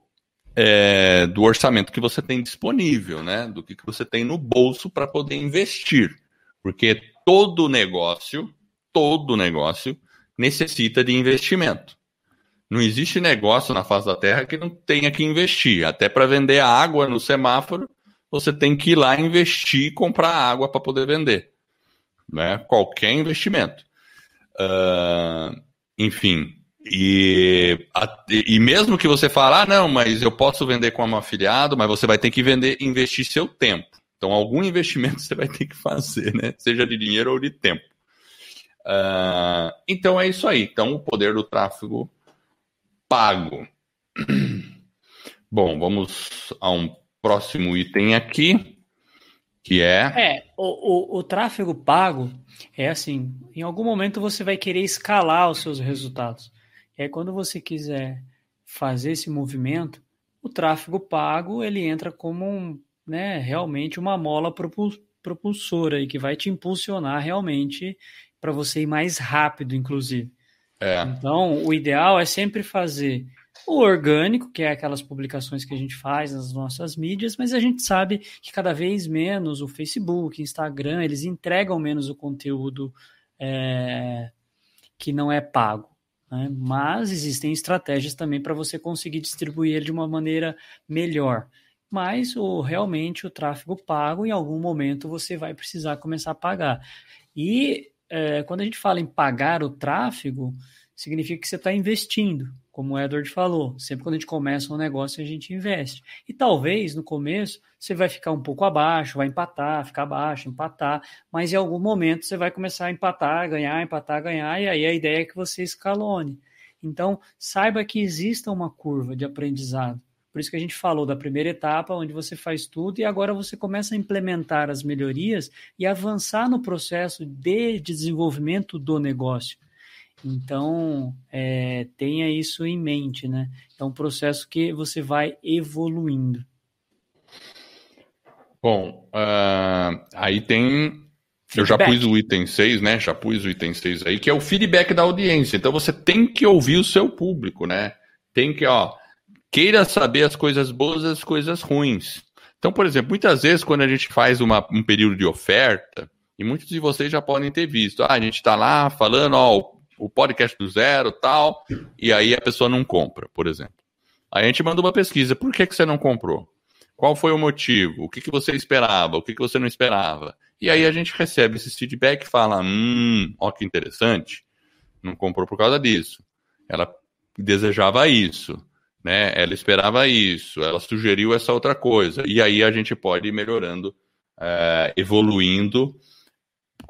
é, do orçamento que você tem disponível, né? Do que, que você tem no bolso para poder investir. Porque todo negócio todo negócio necessita de investimento. Não existe negócio na face da Terra que não tenha que investir. Até para vender água no semáforo, você tem que ir lá investir e comprar água para poder vender. Né? Qualquer investimento. Uh, enfim, e, e mesmo que você fale, ah, não, mas eu posso vender como afiliado, mas você vai ter que vender, investir seu tempo. Então, algum investimento você vai ter que fazer, né? Seja de dinheiro ou de tempo. Uh, então é isso aí. Então, o poder do tráfego pago. Bom, vamos a um próximo item aqui, que é. É, o, o, o, tráfego pago é assim: em algum momento você vai querer escalar os seus resultados. E aí, quando você quiser fazer esse movimento, o tráfego pago ele entra como um, né, realmente uma mola propulsora e que vai te impulsionar realmente para você ir mais rápido, inclusive. É. Então, o ideal é sempre fazer o orgânico, que é aquelas publicações que a gente faz nas nossas mídias, mas a gente sabe que cada vez menos o Facebook, Instagram, eles entregam menos o conteúdo é, que não é pago. Né? Mas existem estratégias também para você conseguir distribuir ele de uma maneira melhor. Mas o, realmente o tráfego pago, em algum momento você vai precisar começar a pagar. E é, quando a gente fala em pagar o tráfego, significa que você está investindo, como o Edward falou. Sempre quando a gente começa um negócio, a gente investe. E talvez no começo você vai ficar um pouco abaixo, vai empatar, ficar abaixo, empatar, mas em algum momento você vai começar a empatar, ganhar, empatar, ganhar, e aí a ideia é que você escalone. Então, saiba que exista uma curva de aprendizado. Por isso que a gente falou da primeira etapa, onde você faz tudo, e agora você começa a implementar as melhorias e avançar no processo de desenvolvimento do negócio. Então, é, tenha isso em mente, né? É um processo que você vai evoluindo. Bom, uh, aí tem. Feedback. Eu já pus o item 6, né? Já pus o item 6 aí, que é o feedback da audiência. Então você tem que ouvir o seu público, né? Tem que, ó, queira saber as coisas boas e as coisas ruins. Então, por exemplo, muitas vezes quando a gente faz uma, um período de oferta, e muitos de vocês já podem ter visto, ah, a gente está lá falando, ó, o podcast do zero tal, e aí a pessoa não compra, por exemplo. Aí a gente manda uma pesquisa, por que, que você não comprou? Qual foi o motivo? O que, que você esperava? O que, que você não esperava? E aí a gente recebe esse feedback e fala, hum, ó que interessante, não comprou por causa disso. Ela desejava isso né? Ela esperava isso, ela sugeriu essa outra coisa. E aí a gente pode ir melhorando, é, evoluindo.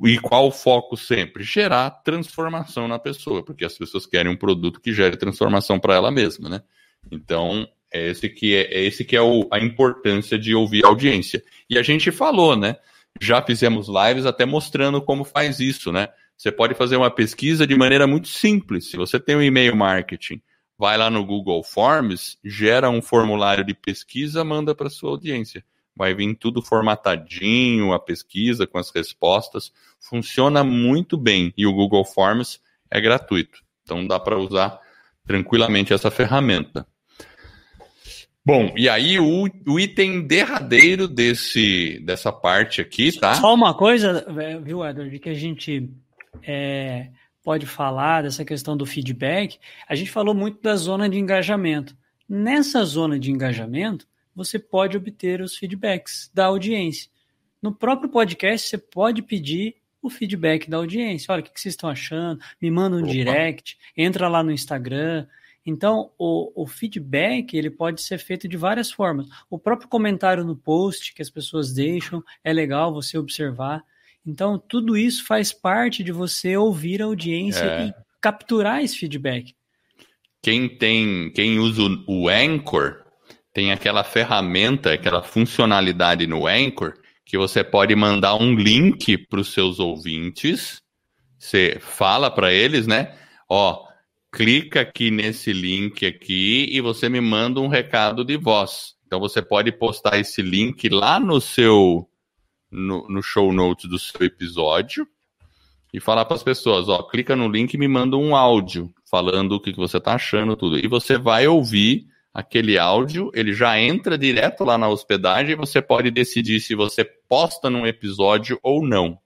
E qual o foco sempre? Gerar transformação na pessoa, porque as pessoas querem um produto que gere transformação para ela mesma, né? Então, é esse que é, é esse que é o, a importância de ouvir a audiência. E a gente falou, né? Já fizemos lives até mostrando como faz isso, né? Você pode fazer uma pesquisa de maneira muito simples. Se você tem um e-mail marketing, vai lá no Google Forms, gera um formulário de pesquisa, manda para sua audiência. Vai vir tudo formatadinho, a pesquisa com as respostas. Funciona muito bem e o Google Forms é gratuito. Então dá para usar tranquilamente essa ferramenta. Bom, e aí o, o, item derradeiro desse, dessa parte aqui, tá? Só uma coisa, viu, Edward, que a gente é, pode falar dessa questão do feedback, a gente falou muito da zona de engajamento. Nessa zona de engajamento, você pode obter os feedbacks da audiência. No próprio podcast, você pode pedir o feedback da audiência. Olha, o que vocês estão achando? Me manda um Opa. direct, entra lá no Instagram. Então, o, o, feedback ele pode ser feito de várias formas. O próprio comentário no post que as pessoas deixam é legal você observar. Então, tudo isso faz parte de você ouvir a audiência é. e capturar esse feedback. Quem tem, quem usa o Anchor, tem aquela ferramenta, aquela funcionalidade no Anchor, que você pode mandar um link para os seus ouvintes. Você fala para eles, né? Ó, clica aqui nesse link aqui e você me manda um recado de voz. Então você pode postar esse link lá no seu no, no show notes do seu episódio e falar para as pessoas, ó, clica no link e me manda um áudio falando o que, que você está achando, tudo. E você vai ouvir aquele áudio, ele já entra direto lá na hospedagem e você pode decidir se você posta num episódio ou não.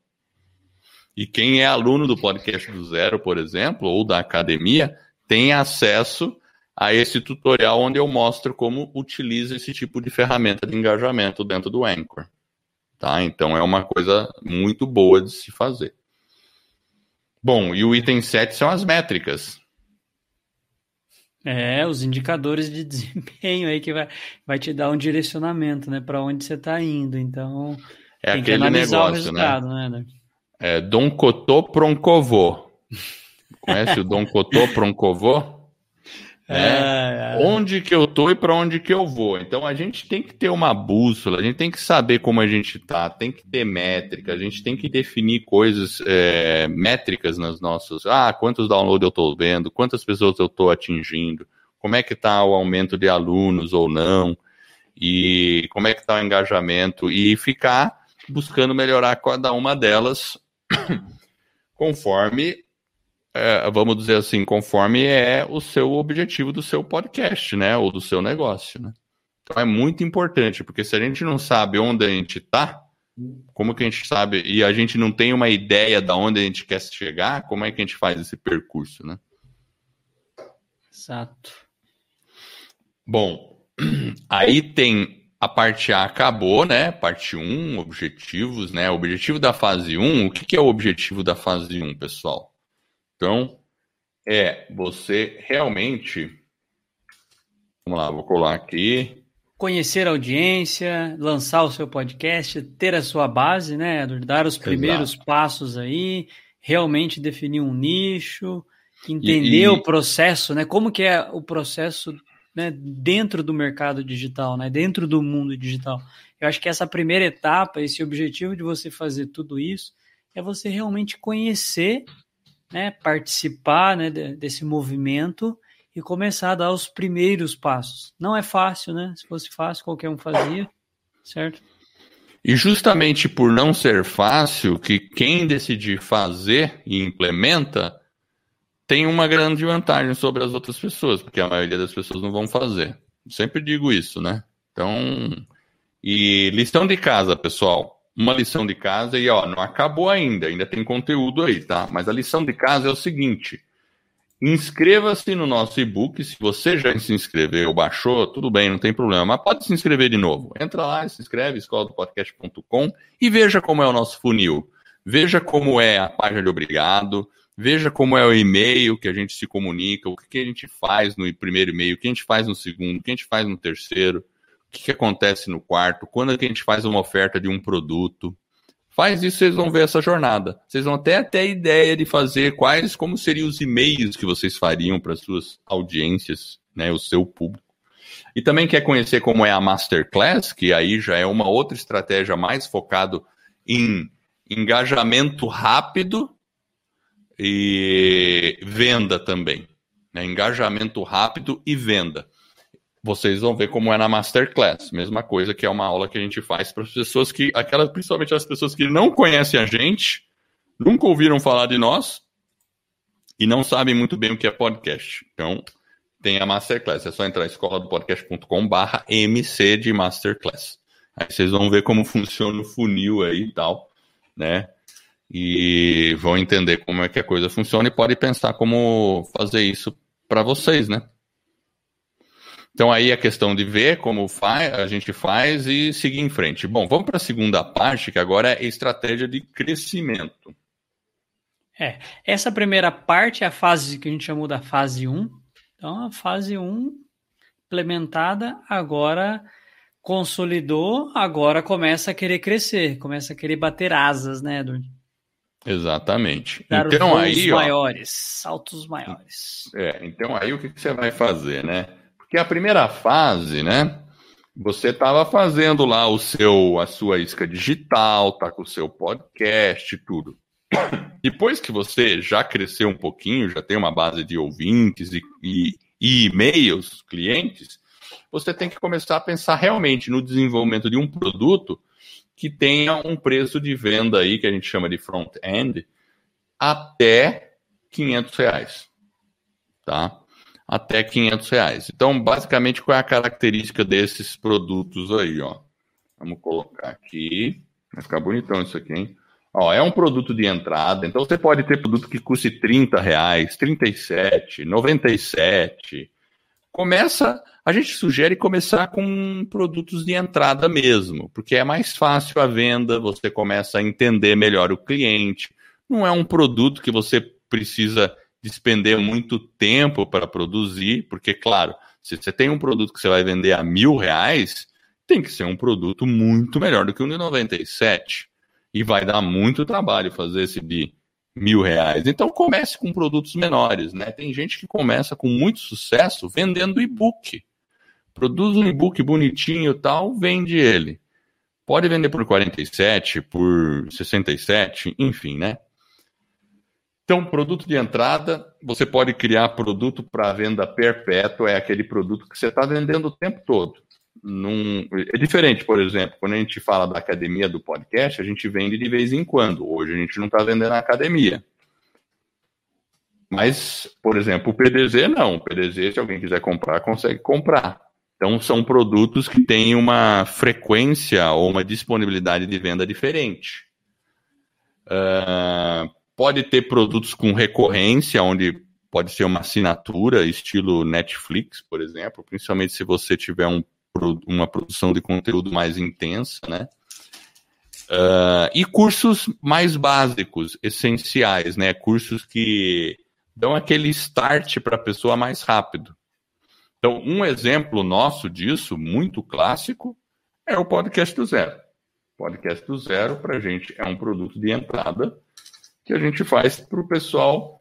E quem é aluno do podcast do Zero, por exemplo, ou da academia, tem acesso a esse tutorial onde eu mostro como utiliza esse tipo de ferramenta de engajamento dentro do Anchor. Tá? Então é uma coisa muito boa de se fazer. Bom, e o item 7 são as métricas. É, os indicadores de desempenho aí que vai, vai te dar um direcionamento, né, para onde você está indo. Então, é tem aquele que negócio, né? né? É Dom Cotô Proncovô. Conhece o Dom Cotô Proncovô? É, é, é. Onde que eu tô e para onde que eu vou. Então a gente tem que ter uma bússola, a gente tem que saber como a gente tá, tem que ter métrica, a gente tem que definir coisas, é, métricas nas nossas. Ah, quantos downloads eu estou vendo, quantas pessoas eu estou atingindo, como é que está o aumento de alunos ou não, e como é que está o engajamento, e ficar buscando melhorar cada uma delas conforme é, vamos dizer assim, conforme é o seu objetivo do seu podcast, né? Ou do seu negócio, né? Então é muito importante, porque se a gente não sabe onde a gente está, como que a gente sabe, e a gente não tem uma ideia de onde a gente quer chegar, como é que a gente faz esse percurso, né? Exato. Bom, aí tem a parte A acabou, né? Parte 1, objetivos, né? O objetivo da fase 1, o que, que é o objetivo da fase 1, pessoal? Então, é você realmente. Vamos lá, vou colar aqui. Conhecer a audiência, lançar o seu podcast, ter a sua base, né? Dar os primeiros Exato. passos aí, realmente definir um nicho, entender e, e... o processo, né? Como que é o processo né, dentro do mercado digital, né? Dentro do mundo digital. Eu acho que essa primeira etapa, esse objetivo de você fazer tudo isso, é você realmente conhecer né, participar né, desse movimento e começar a dar os primeiros passos. Não é fácil, né? Se fosse fácil, qualquer um fazia, certo? E justamente por não ser fácil, que quem decidir fazer e implementa tem uma grande vantagem sobre as outras pessoas, porque a maioria das pessoas não vão fazer. Sempre digo isso, né? Então, e lição de casa, pessoal uma lição de casa e ó, não acabou ainda, ainda tem conteúdo aí, tá? Mas a lição de casa é o seguinte: inscreva-se no nosso e-book. Se você já se inscreveu, baixou, tudo bem, não tem problema, mas pode se inscrever de novo. Entra lá, se inscreve, escoladopodcast.com e veja como é o nosso funil. Veja como é a página de obrigado, veja como é o e-mail que a gente se comunica, o que a gente faz no primeiro e-mail, o que a gente faz no segundo, o que a gente faz no terceiro que, que acontece no quarto, quando é que a gente faz uma oferta de um produto. Faz isso, vocês vão ver essa jornada. Vocês vão ter até a ideia de fazer quais, como seriam os e-mails que vocês fariam para suas audiências, né, o seu público. E também quer conhecer como é a Masterclass, que aí já é uma outra estratégia mais focado em engajamento rápido e venda também. Né? Engajamento rápido e venda vocês vão ver como é na Masterclass. Mesma coisa que é uma aula que a gente faz para as pessoas que, aquelas, principalmente as pessoas que não conhecem a gente, nunca ouviram falar de nós e não sabem muito bem o que é podcast. Então, tem a Masterclass. É só entrar em escola do podcast.com barra MC de Masterclass. Aí vocês vão ver como funciona o funil aí e tal, né? E vão entender como é que a coisa funciona e pode pensar como fazer isso para vocês, né? Então aí a questão de ver como faz, a gente faz e seguir em frente. Bom, vamos para a segunda parte, que agora é estratégia de crescimento. É, essa primeira parte é a fase que a gente chamou da fase 1. Então, a fase 1 implementada, agora consolidou, agora começa a querer crescer, começa a querer bater asas, né, Edward? Exatamente. Dar então aí, maiores, saltos maiores. É, então aí o que, que você vai fazer, né? Porque a primeira fase, né? Você estava fazendo lá o seu, a sua isca digital, tá com o seu podcast, tudo. Depois que você já cresceu um pouquinho, já tem uma base de ouvintes e, e, e e-mails, clientes, você tem que começar a pensar realmente no desenvolvimento de um produto que tenha um preço de venda aí, que a gente chama de front-end, até 500 reais. Tá? Até 500 reais. Então, basicamente, qual é a característica desses produtos aí, ó? Vamos colocar aqui. Vai ficar bonitão isso aqui, hein? Ó, é um produto de entrada, então você pode ter produto que custe 30 reais, 37, 97. Começa, a gente sugere começar com produtos de entrada mesmo, porque é mais fácil a venda, você começa a entender melhor o cliente. Não é um produto que você precisa despender muito tempo para produzir, porque, claro, se você tem um produto que você vai vender a mil reais, tem que ser um produto muito melhor do que o de 97 e vai dar muito trabalho fazer esse de mil reais. Então comece com produtos menores, né? Tem gente que começa com muito sucesso vendendo e-book. Produz um e-book bonitinho tal, vende ele. Pode vender por 47, por 67, enfim, né? Então, produto de entrada, você pode criar produto para venda perpétua, é aquele produto que você está vendendo o tempo todo num... é diferente, por exemplo, quando a gente fala da academia do podcast, a gente vende de vez em quando. Hoje a gente não está vendendo na academia. Mas, por exemplo, o PDZ não. O PDZ, se alguém quiser comprar, consegue comprar. Então, são produtos que têm uma frequência ou uma disponibilidade de venda diferente. Uh, pode ter produtos com recorrência, onde pode ser uma assinatura, estilo Netflix, por exemplo, principalmente se você tiver um uma produção de conteúdo mais intensa, né? Uh, e cursos mais básicos, essenciais, né? Cursos que dão aquele start para a pessoa mais rápido. Então, um exemplo nosso disso, muito clássico, é o podcast do zero. Podcast do zero, para a gente, é um produto de entrada que a gente faz para o pessoal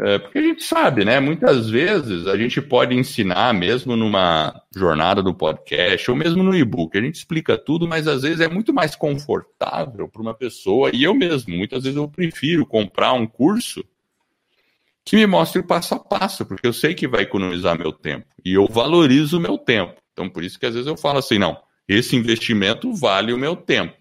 é, porque a gente sabe, né? Muitas vezes a gente pode ensinar, mesmo numa jornada do podcast, ou mesmo no e-book, a gente explica tudo, mas às vezes é muito mais confortável para uma pessoa, e eu mesmo, muitas vezes eu prefiro comprar um curso que me mostre o passo a passo, porque eu sei que vai economizar meu tempo, e eu valorizo o meu tempo. Então, por isso que às vezes eu falo assim, não, esse investimento vale o meu tempo,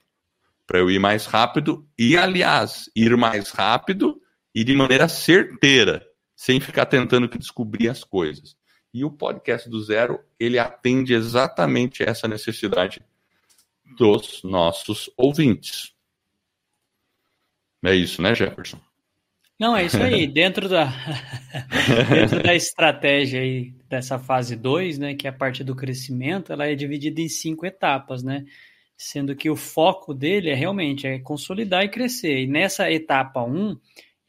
para eu ir mais rápido, e aliás, ir mais rápido e de maneira certeira, sem ficar tentando descobrir as coisas. E o podcast do zero, ele atende exatamente essa necessidade dos nossos ouvintes. É isso, né, Jefferson? Não, é isso aí. dentro da, dentro da estratégia aí dessa fase 2, né, que é a parte do crescimento, ela é dividida em cinco etapas, né? Sendo que o foco dele é realmente é consolidar e crescer. E nessa etapa 1, um,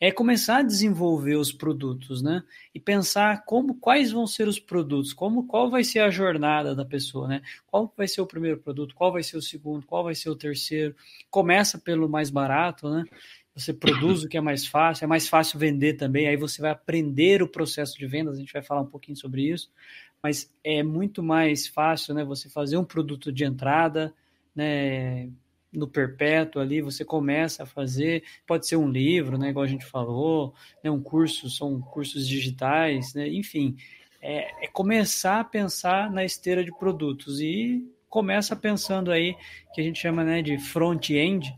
é começar a desenvolver os produtos, né? E pensar como quais vão ser os produtos, como qual vai ser a jornada da pessoa, né? Qual vai ser o primeiro produto, qual vai ser o segundo, qual vai ser o terceiro. Começa pelo mais barato, né? Você produz o que é mais fácil, é mais fácil vender também, aí você vai aprender o processo de vendas, a gente vai falar um pouquinho sobre isso, mas é muito mais fácil, né, você fazer um produto de entrada, né, no perpétuo ali, você começa a fazer, pode ser um livro, né, igual a gente falou, né, um curso, são cursos digitais, né, enfim, é, é começar a pensar na esteira de produtos e começa pensando aí, que a gente chama né, de front-end,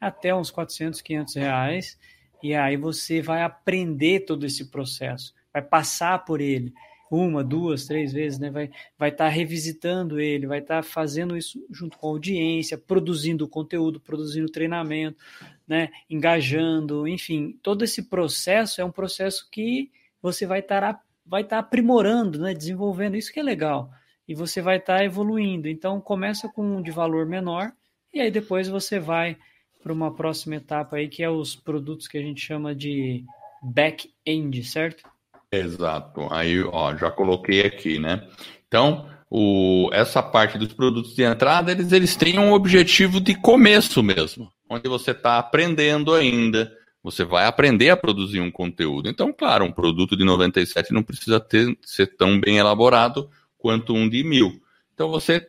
até uns 400, 500 reais, e aí você vai aprender todo esse processo, vai passar por ele, uma, duas, três vezes, né? Vai estar vai tá revisitando ele, vai estar tá fazendo isso junto com a audiência, produzindo conteúdo, produzindo treinamento, né? Engajando, enfim, todo esse processo é um processo que você vai estar vai estar tá aprimorando, né? Desenvolvendo isso que é legal e você vai estar tá evoluindo. Então começa com um de valor menor e aí depois você vai para uma próxima etapa aí que é os produtos que a gente chama de back-end, certo? Exato. Aí, ó, já coloquei aqui, né? Então, o, essa parte dos produtos de entrada, eles, eles têm um objetivo de começo mesmo, onde você está aprendendo ainda, você vai aprender a produzir um conteúdo. Então, claro, um produto de 97 não precisa ter, ser tão bem elaborado quanto um de mil. Então, você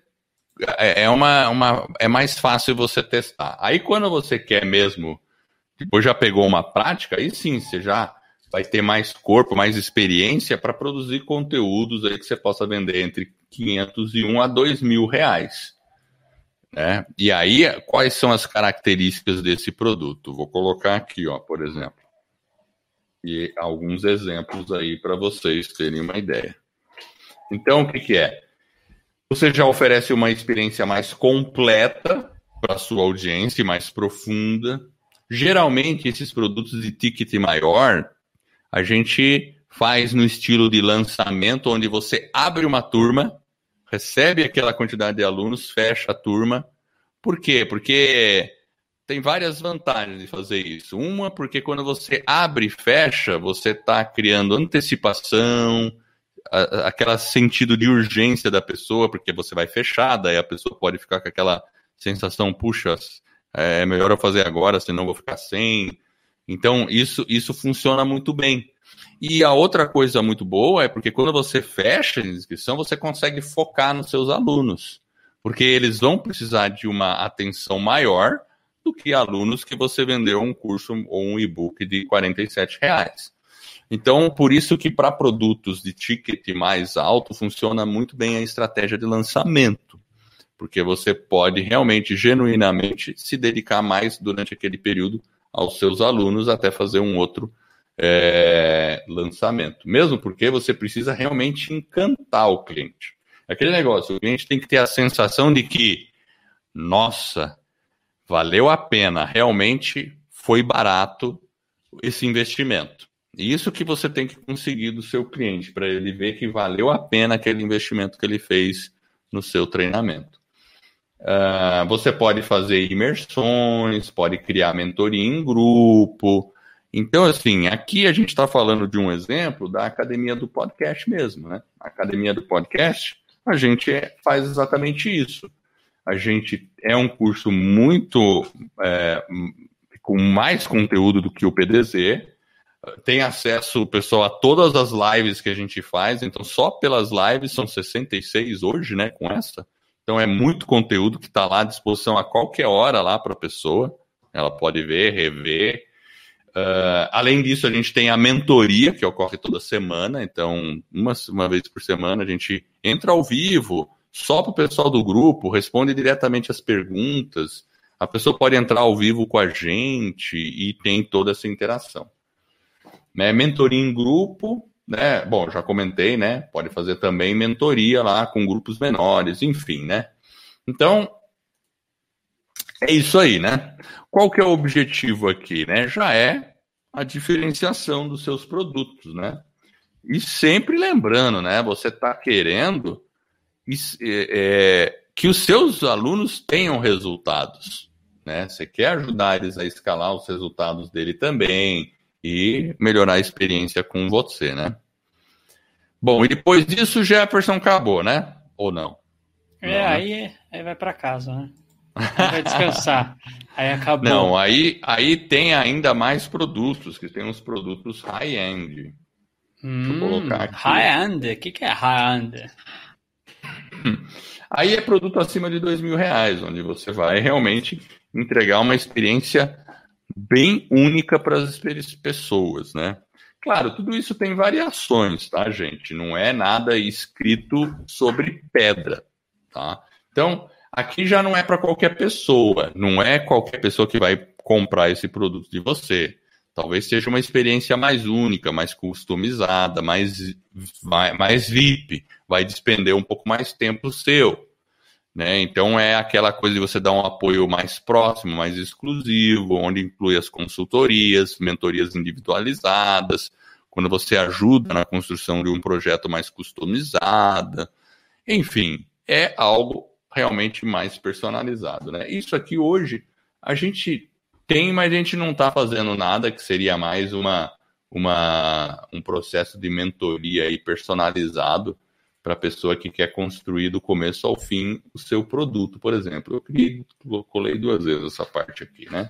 é, é uma, uma é mais fácil você testar. Aí, quando você quer mesmo, depois já pegou uma prática, aí sim, você já vai ter mais corpo, mais experiência para produzir conteúdos aí que você possa vender entre 501 a 2 mil reais. Né? E aí, quais são as características desse produto? Vou colocar aqui, ó, por exemplo. E alguns exemplos aí para vocês terem uma ideia. Então, o que, que é? Você já oferece uma experiência mais completa para sua audiência, mais profunda. Geralmente, esses produtos de ticket maior, a gente faz no estilo de lançamento, onde você abre uma turma, recebe aquela quantidade de alunos, fecha a turma. Por quê? Porque tem várias vantagens de fazer isso. Uma, porque quando você abre e fecha, você está criando antecipação, aquele sentido de urgência da pessoa, porque você vai fechada, e a pessoa pode ficar com aquela sensação, puxa, é melhor eu fazer agora, senão vou ficar sem. Então, isso, isso funciona muito bem. E a outra coisa muito boa é porque quando você fecha a inscrição, você consegue focar nos seus alunos. Porque eles vão precisar de uma atenção maior do que alunos que você vendeu um curso ou um e-book de R$ reais. Então, por isso que para produtos de ticket mais alto funciona muito bem a estratégia de lançamento, porque você pode realmente, genuinamente, se dedicar mais durante aquele período aos seus alunos até fazer um outro é, lançamento. Mesmo porque você precisa realmente encantar o cliente. Aquele negócio, o cliente tem que ter a sensação de que, nossa, valeu a pena, realmente foi barato esse investimento. Isso que você tem que conseguir do seu cliente, para ele ver que valeu a pena aquele investimento que ele fez no seu treinamento. Uh, você pode fazer imersões, pode criar mentoria em grupo. Então, assim, aqui a gente está falando de um exemplo da academia do podcast mesmo, né? A academia do podcast, a gente faz exatamente isso. A gente é um curso muito é, com mais conteúdo do que o PDZ, tem acesso, pessoal, a todas as lives que a gente faz. Então, só pelas lives são 66 hoje, né? Com essa. Então, é muito conteúdo que está lá à disposição a qualquer hora lá para a pessoa. Ela pode ver, rever. Uh, além disso, a gente tem a mentoria, que ocorre toda semana. Então, uma, uma vez por semana, a gente entra ao vivo, só para o pessoal do grupo, responde diretamente as perguntas. A pessoa pode entrar ao vivo com a gente e tem toda essa interação. Né? Mentoria em grupo, né? Bom, já comentei, né? Pode fazer também mentoria lá com grupos menores, enfim, né? Então, é isso aí, né? Qual que é o objetivo aqui, né? Já é a diferenciação dos seus produtos, né? E sempre lembrando, né? Você está querendo é, que os seus alunos tenham resultados, né? Você quer ajudar eles a escalar os resultados dele também, e melhorar a experiência com você, né? Bom, e depois disso, Jefferson acabou, né? Ou não? É, não, né? aí, aí vai para casa, né? Aí vai descansar. aí acabou. Não, aí, aí tem ainda mais produtos, que tem uns produtos high-end. Hum, high-end? O que, que é high-end? Aí é produto acima de dois mil reais, onde você vai realmente entregar uma experiência bem única para as pessoas, né? Claro, tudo isso tem variações, tá, gente? Não é nada escrito sobre pedra, tá? Então, aqui já não é para qualquer pessoa, não é qualquer pessoa que vai comprar esse produto de você. Talvez seja uma experiência mais única, mais customizada, mais, mais VIP, vai despender um pouco mais tempo seu. Né? Então é aquela coisa de você dar um apoio mais próximo, mais exclusivo, onde inclui as consultorias, mentorias individualizadas, quando você ajuda na construção de um projeto mais customizada, enfim, é algo realmente mais personalizado. Né? Isso aqui hoje a gente tem, mas a gente não está fazendo nada que seria mais uma, uma, um processo de mentoria personalizado para a pessoa que quer construir do começo ao fim o seu produto, por exemplo. Eu criei, colei duas vezes essa parte aqui, né?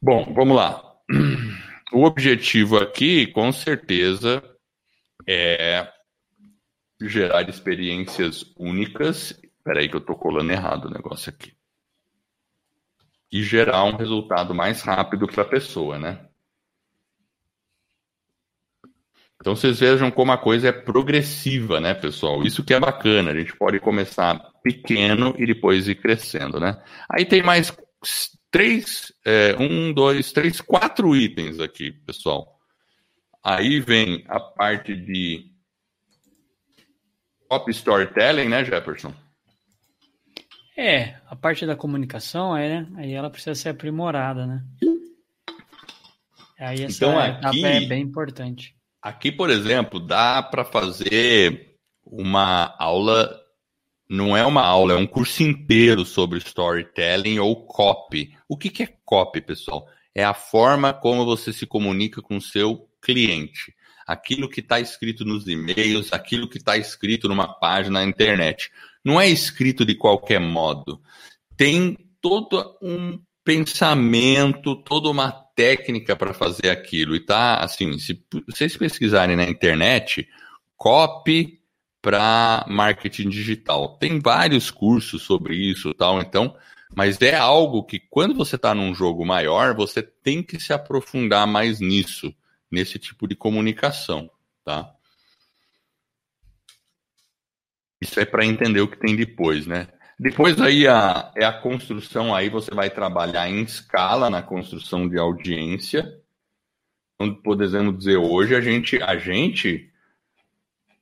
Bom, vamos lá. O objetivo aqui, com certeza, é gerar experiências únicas. Espera aí que eu estou colando errado o negócio aqui. E gerar um resultado mais rápido para a pessoa, né? Então vocês vejam como a coisa é progressiva, né, pessoal? Isso que é bacana. A gente pode começar pequeno e depois ir crescendo, né? Aí tem mais três, é, um, dois, três, quatro itens aqui, pessoal. Aí vem a parte de top storytelling, né, Jefferson? É, a parte da comunicação, é, aí ela precisa ser aprimorada, né? Aí essa então, aqui, é bem importante. Aqui, por exemplo, dá para fazer uma aula, não é uma aula, é um curso inteiro sobre storytelling ou copy. O que, que é copy, pessoal? É a forma como você se comunica com o seu cliente. Aquilo que está escrito nos e-mails, aquilo que está escrito numa página na internet. Não é escrito de qualquer modo. Tem todo um pensamento, toda uma técnica para fazer aquilo. E tá assim, se vocês pesquisarem na internet, copy para marketing digital. Tem vários cursos sobre isso, tal, então, mas é algo que quando você está num jogo maior, você tem que se aprofundar mais nisso, nesse tipo de comunicação, tá? Isso é para entender o que tem depois, né? Depois aí a, é a construção, aí você vai trabalhar em escala na construção de audiência. Então, podemos dizer, hoje a gente, a gente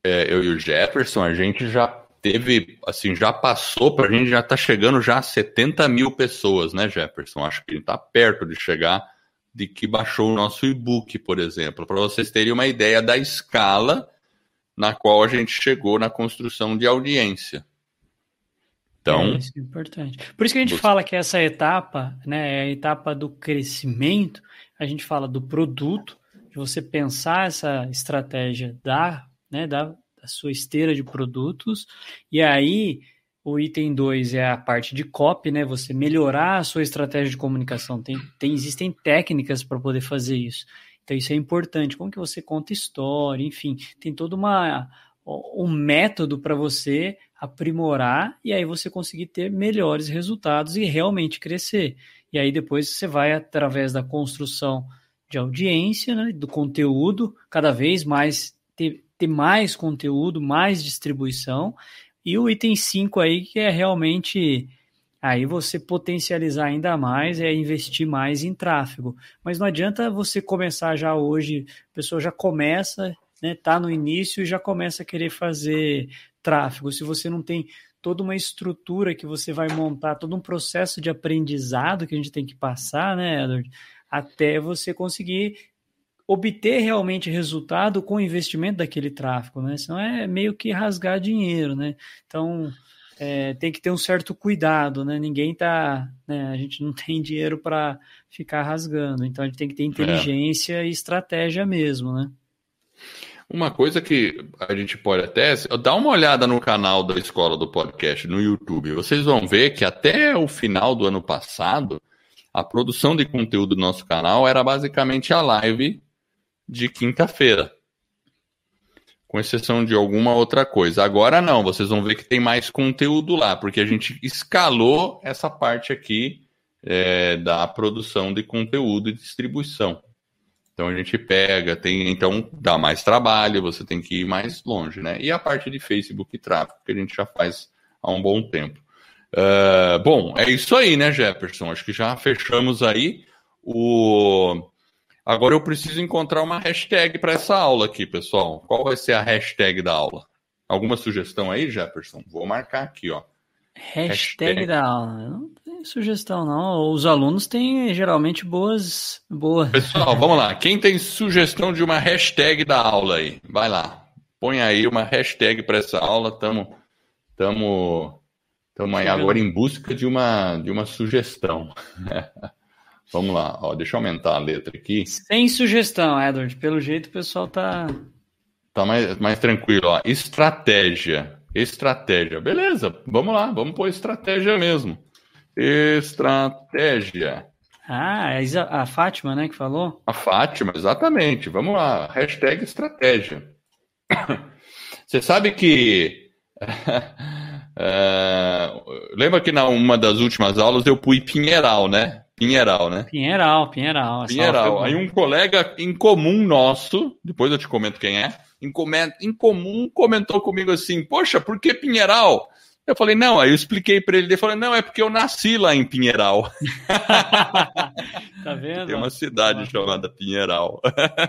é, eu e o Jefferson, a gente já teve, assim, já passou para a gente, já está chegando já a 70 mil pessoas, né, Jefferson? Acho que está perto de chegar de que baixou o nosso e-book, por exemplo, para vocês terem uma ideia da escala na qual a gente chegou na construção de audiência. Então, é, isso é importante. Por isso que a gente você... fala que essa etapa, né, é a etapa do crescimento. A gente fala do produto, de você pensar essa estratégia da, né, da, da sua esteira de produtos, e aí o item 2 é a parte de copy, né? Você melhorar a sua estratégia de comunicação. Tem, tem existem técnicas para poder fazer isso. Então isso é importante. Como que você conta história, enfim, tem todo uma um método para você aprimorar e aí você conseguir ter melhores resultados e realmente crescer. E aí depois você vai através da construção de audiência, né, do conteúdo, cada vez mais ter, ter mais conteúdo, mais distribuição. E o item 5 aí que é realmente aí você potencializar ainda mais é investir mais em tráfego. Mas não adianta você começar já hoje, a pessoa já começa, né, tá no início e já começa a querer fazer tráfego, se você não tem toda uma estrutura que você vai montar, todo um processo de aprendizado que a gente tem que passar, né, Edward, até você conseguir obter realmente resultado com o investimento daquele tráfego, né? Senão é meio que rasgar dinheiro, né? Então é, tem que ter um certo cuidado, né? Ninguém tá, né? A gente não tem dinheiro para ficar rasgando, então a gente tem que ter inteligência é. e estratégia mesmo, né? Uma coisa que a gente pode até. Dá uma olhada no canal da Escola do Podcast no YouTube. Vocês vão ver que até o final do ano passado, a produção de conteúdo do nosso canal era basicamente a live de quinta-feira. Com exceção de alguma outra coisa. Agora não, vocês vão ver que tem mais conteúdo lá, porque a gente escalou essa parte aqui é, da produção de conteúdo e distribuição. Então a gente pega, tem, então dá mais trabalho, você tem que ir mais longe, né? E a parte de Facebook e tráfego que a gente já faz há um bom tempo. Uh, bom, é isso aí, né, Jefferson? Acho que já fechamos aí o. Agora eu preciso encontrar uma hashtag para essa aula aqui, pessoal. Qual vai ser a hashtag da aula? Alguma sugestão aí, Jefferson? Vou marcar aqui, ó. Hashtag, hashtag. da aula. Não tem sugestão, não. Os alunos têm geralmente boas. boas... Pessoal, vamos lá. Quem tem sugestão de uma hashtag da aula aí? Vai lá. Põe aí uma hashtag para essa aula. Estamos tamo, tamo aí agora em busca de uma, de uma sugestão. vamos lá. Ó, deixa eu aumentar a letra aqui. Sem sugestão, Edward. Pelo jeito o pessoal tá. Tá mais, mais tranquilo. Ó. Estratégia. Estratégia. Beleza, vamos lá, vamos pôr estratégia mesmo. Estratégia. Ah, é a Fátima, né, que falou? A Fátima, exatamente. Vamos lá, hashtag estratégia. Você sabe que. é... lembra que na uma das últimas aulas eu pus Pinheiral, né? Pinheiral, né? Pinheiral, Pinheiral. Pinheiral. Aí um colega em comum nosso, depois eu te comento quem é, em, comum comentou comigo assim: Poxa, por que Pinheiral? Eu falei, não, aí eu expliquei para ele, ele falou, não, é porque eu nasci lá em Pinheiral. tá vendo? Tem uma cidade chamada Pinheiral.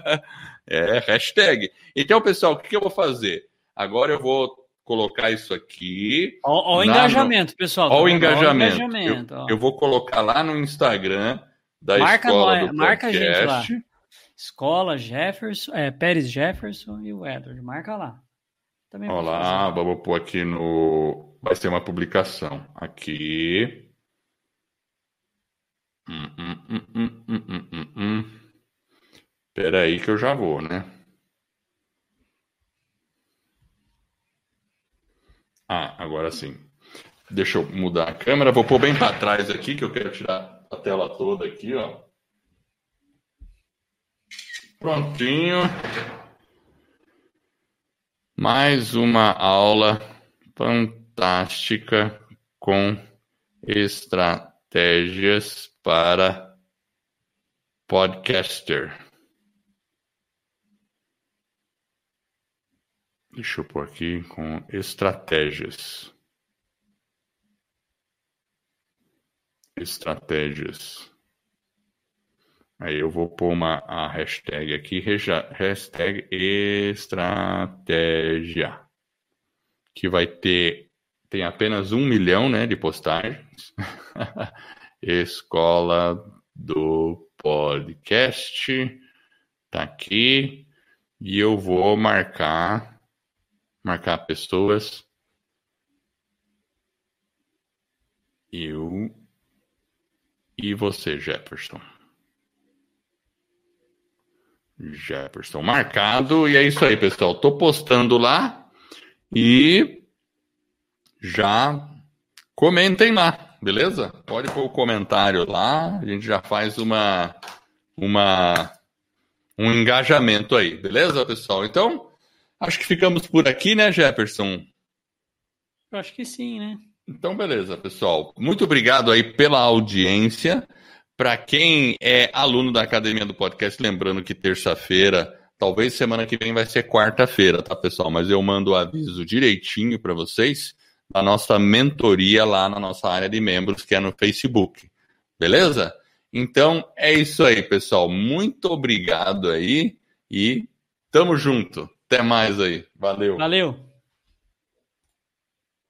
é, hashtag. Então, pessoal, o que, que eu vou fazer? Agora eu vou colocar isso aqui. Olha o engajamento, pessoal. Olha o engajamento. engajamento eu, eu, vou colocar lá no Instagram da marca escola no, do Marca a gente lá. Escola Jefferson, é, Pérez Jefferson e o Edward. Marca lá. Também Olha lá, vamos pôr aqui no. Vai ser uma publicação. Aqui. Hum, hum, hum, hum, hum, hum, hum. Espera aí que eu já vou, né? Ah, agora sim. Deixa eu mudar a câmera. Vou pôr bem para trás aqui, que eu quero tirar a tela toda aqui, ó. Prontinho. Mais uma aula fantástica com estratégias para podcaster. Deixa eu pôr aqui com estratégias. Estratégias. Aí eu vou pôr uma a hashtag aqui, hashtag estratégia. Que vai ter, tem apenas um milhão né, de postagens. Escola do podcast. Tá aqui. E eu vou marcar marcar pessoas. Eu e você, Jefferson. Jefferson marcado. E é isso aí, pessoal. Tô postando lá e já comentem lá, beleza? Pode pôr o comentário lá. A gente já faz uma uma um engajamento aí, beleza, pessoal? Então, Acho que ficamos por aqui, né, Jefferson? Eu acho que sim, né? Então, beleza, pessoal. Muito obrigado aí pela audiência. Para quem é aluno da Academia do Podcast, lembrando que terça-feira, talvez semana que vem vai ser quarta-feira, tá, pessoal? Mas eu mando o aviso direitinho para vocês da nossa mentoria lá na nossa área de membros, que é no Facebook. Beleza? Então, é isso aí, pessoal. Muito obrigado aí e tamo junto. Até mais aí. Valeu. Valeu.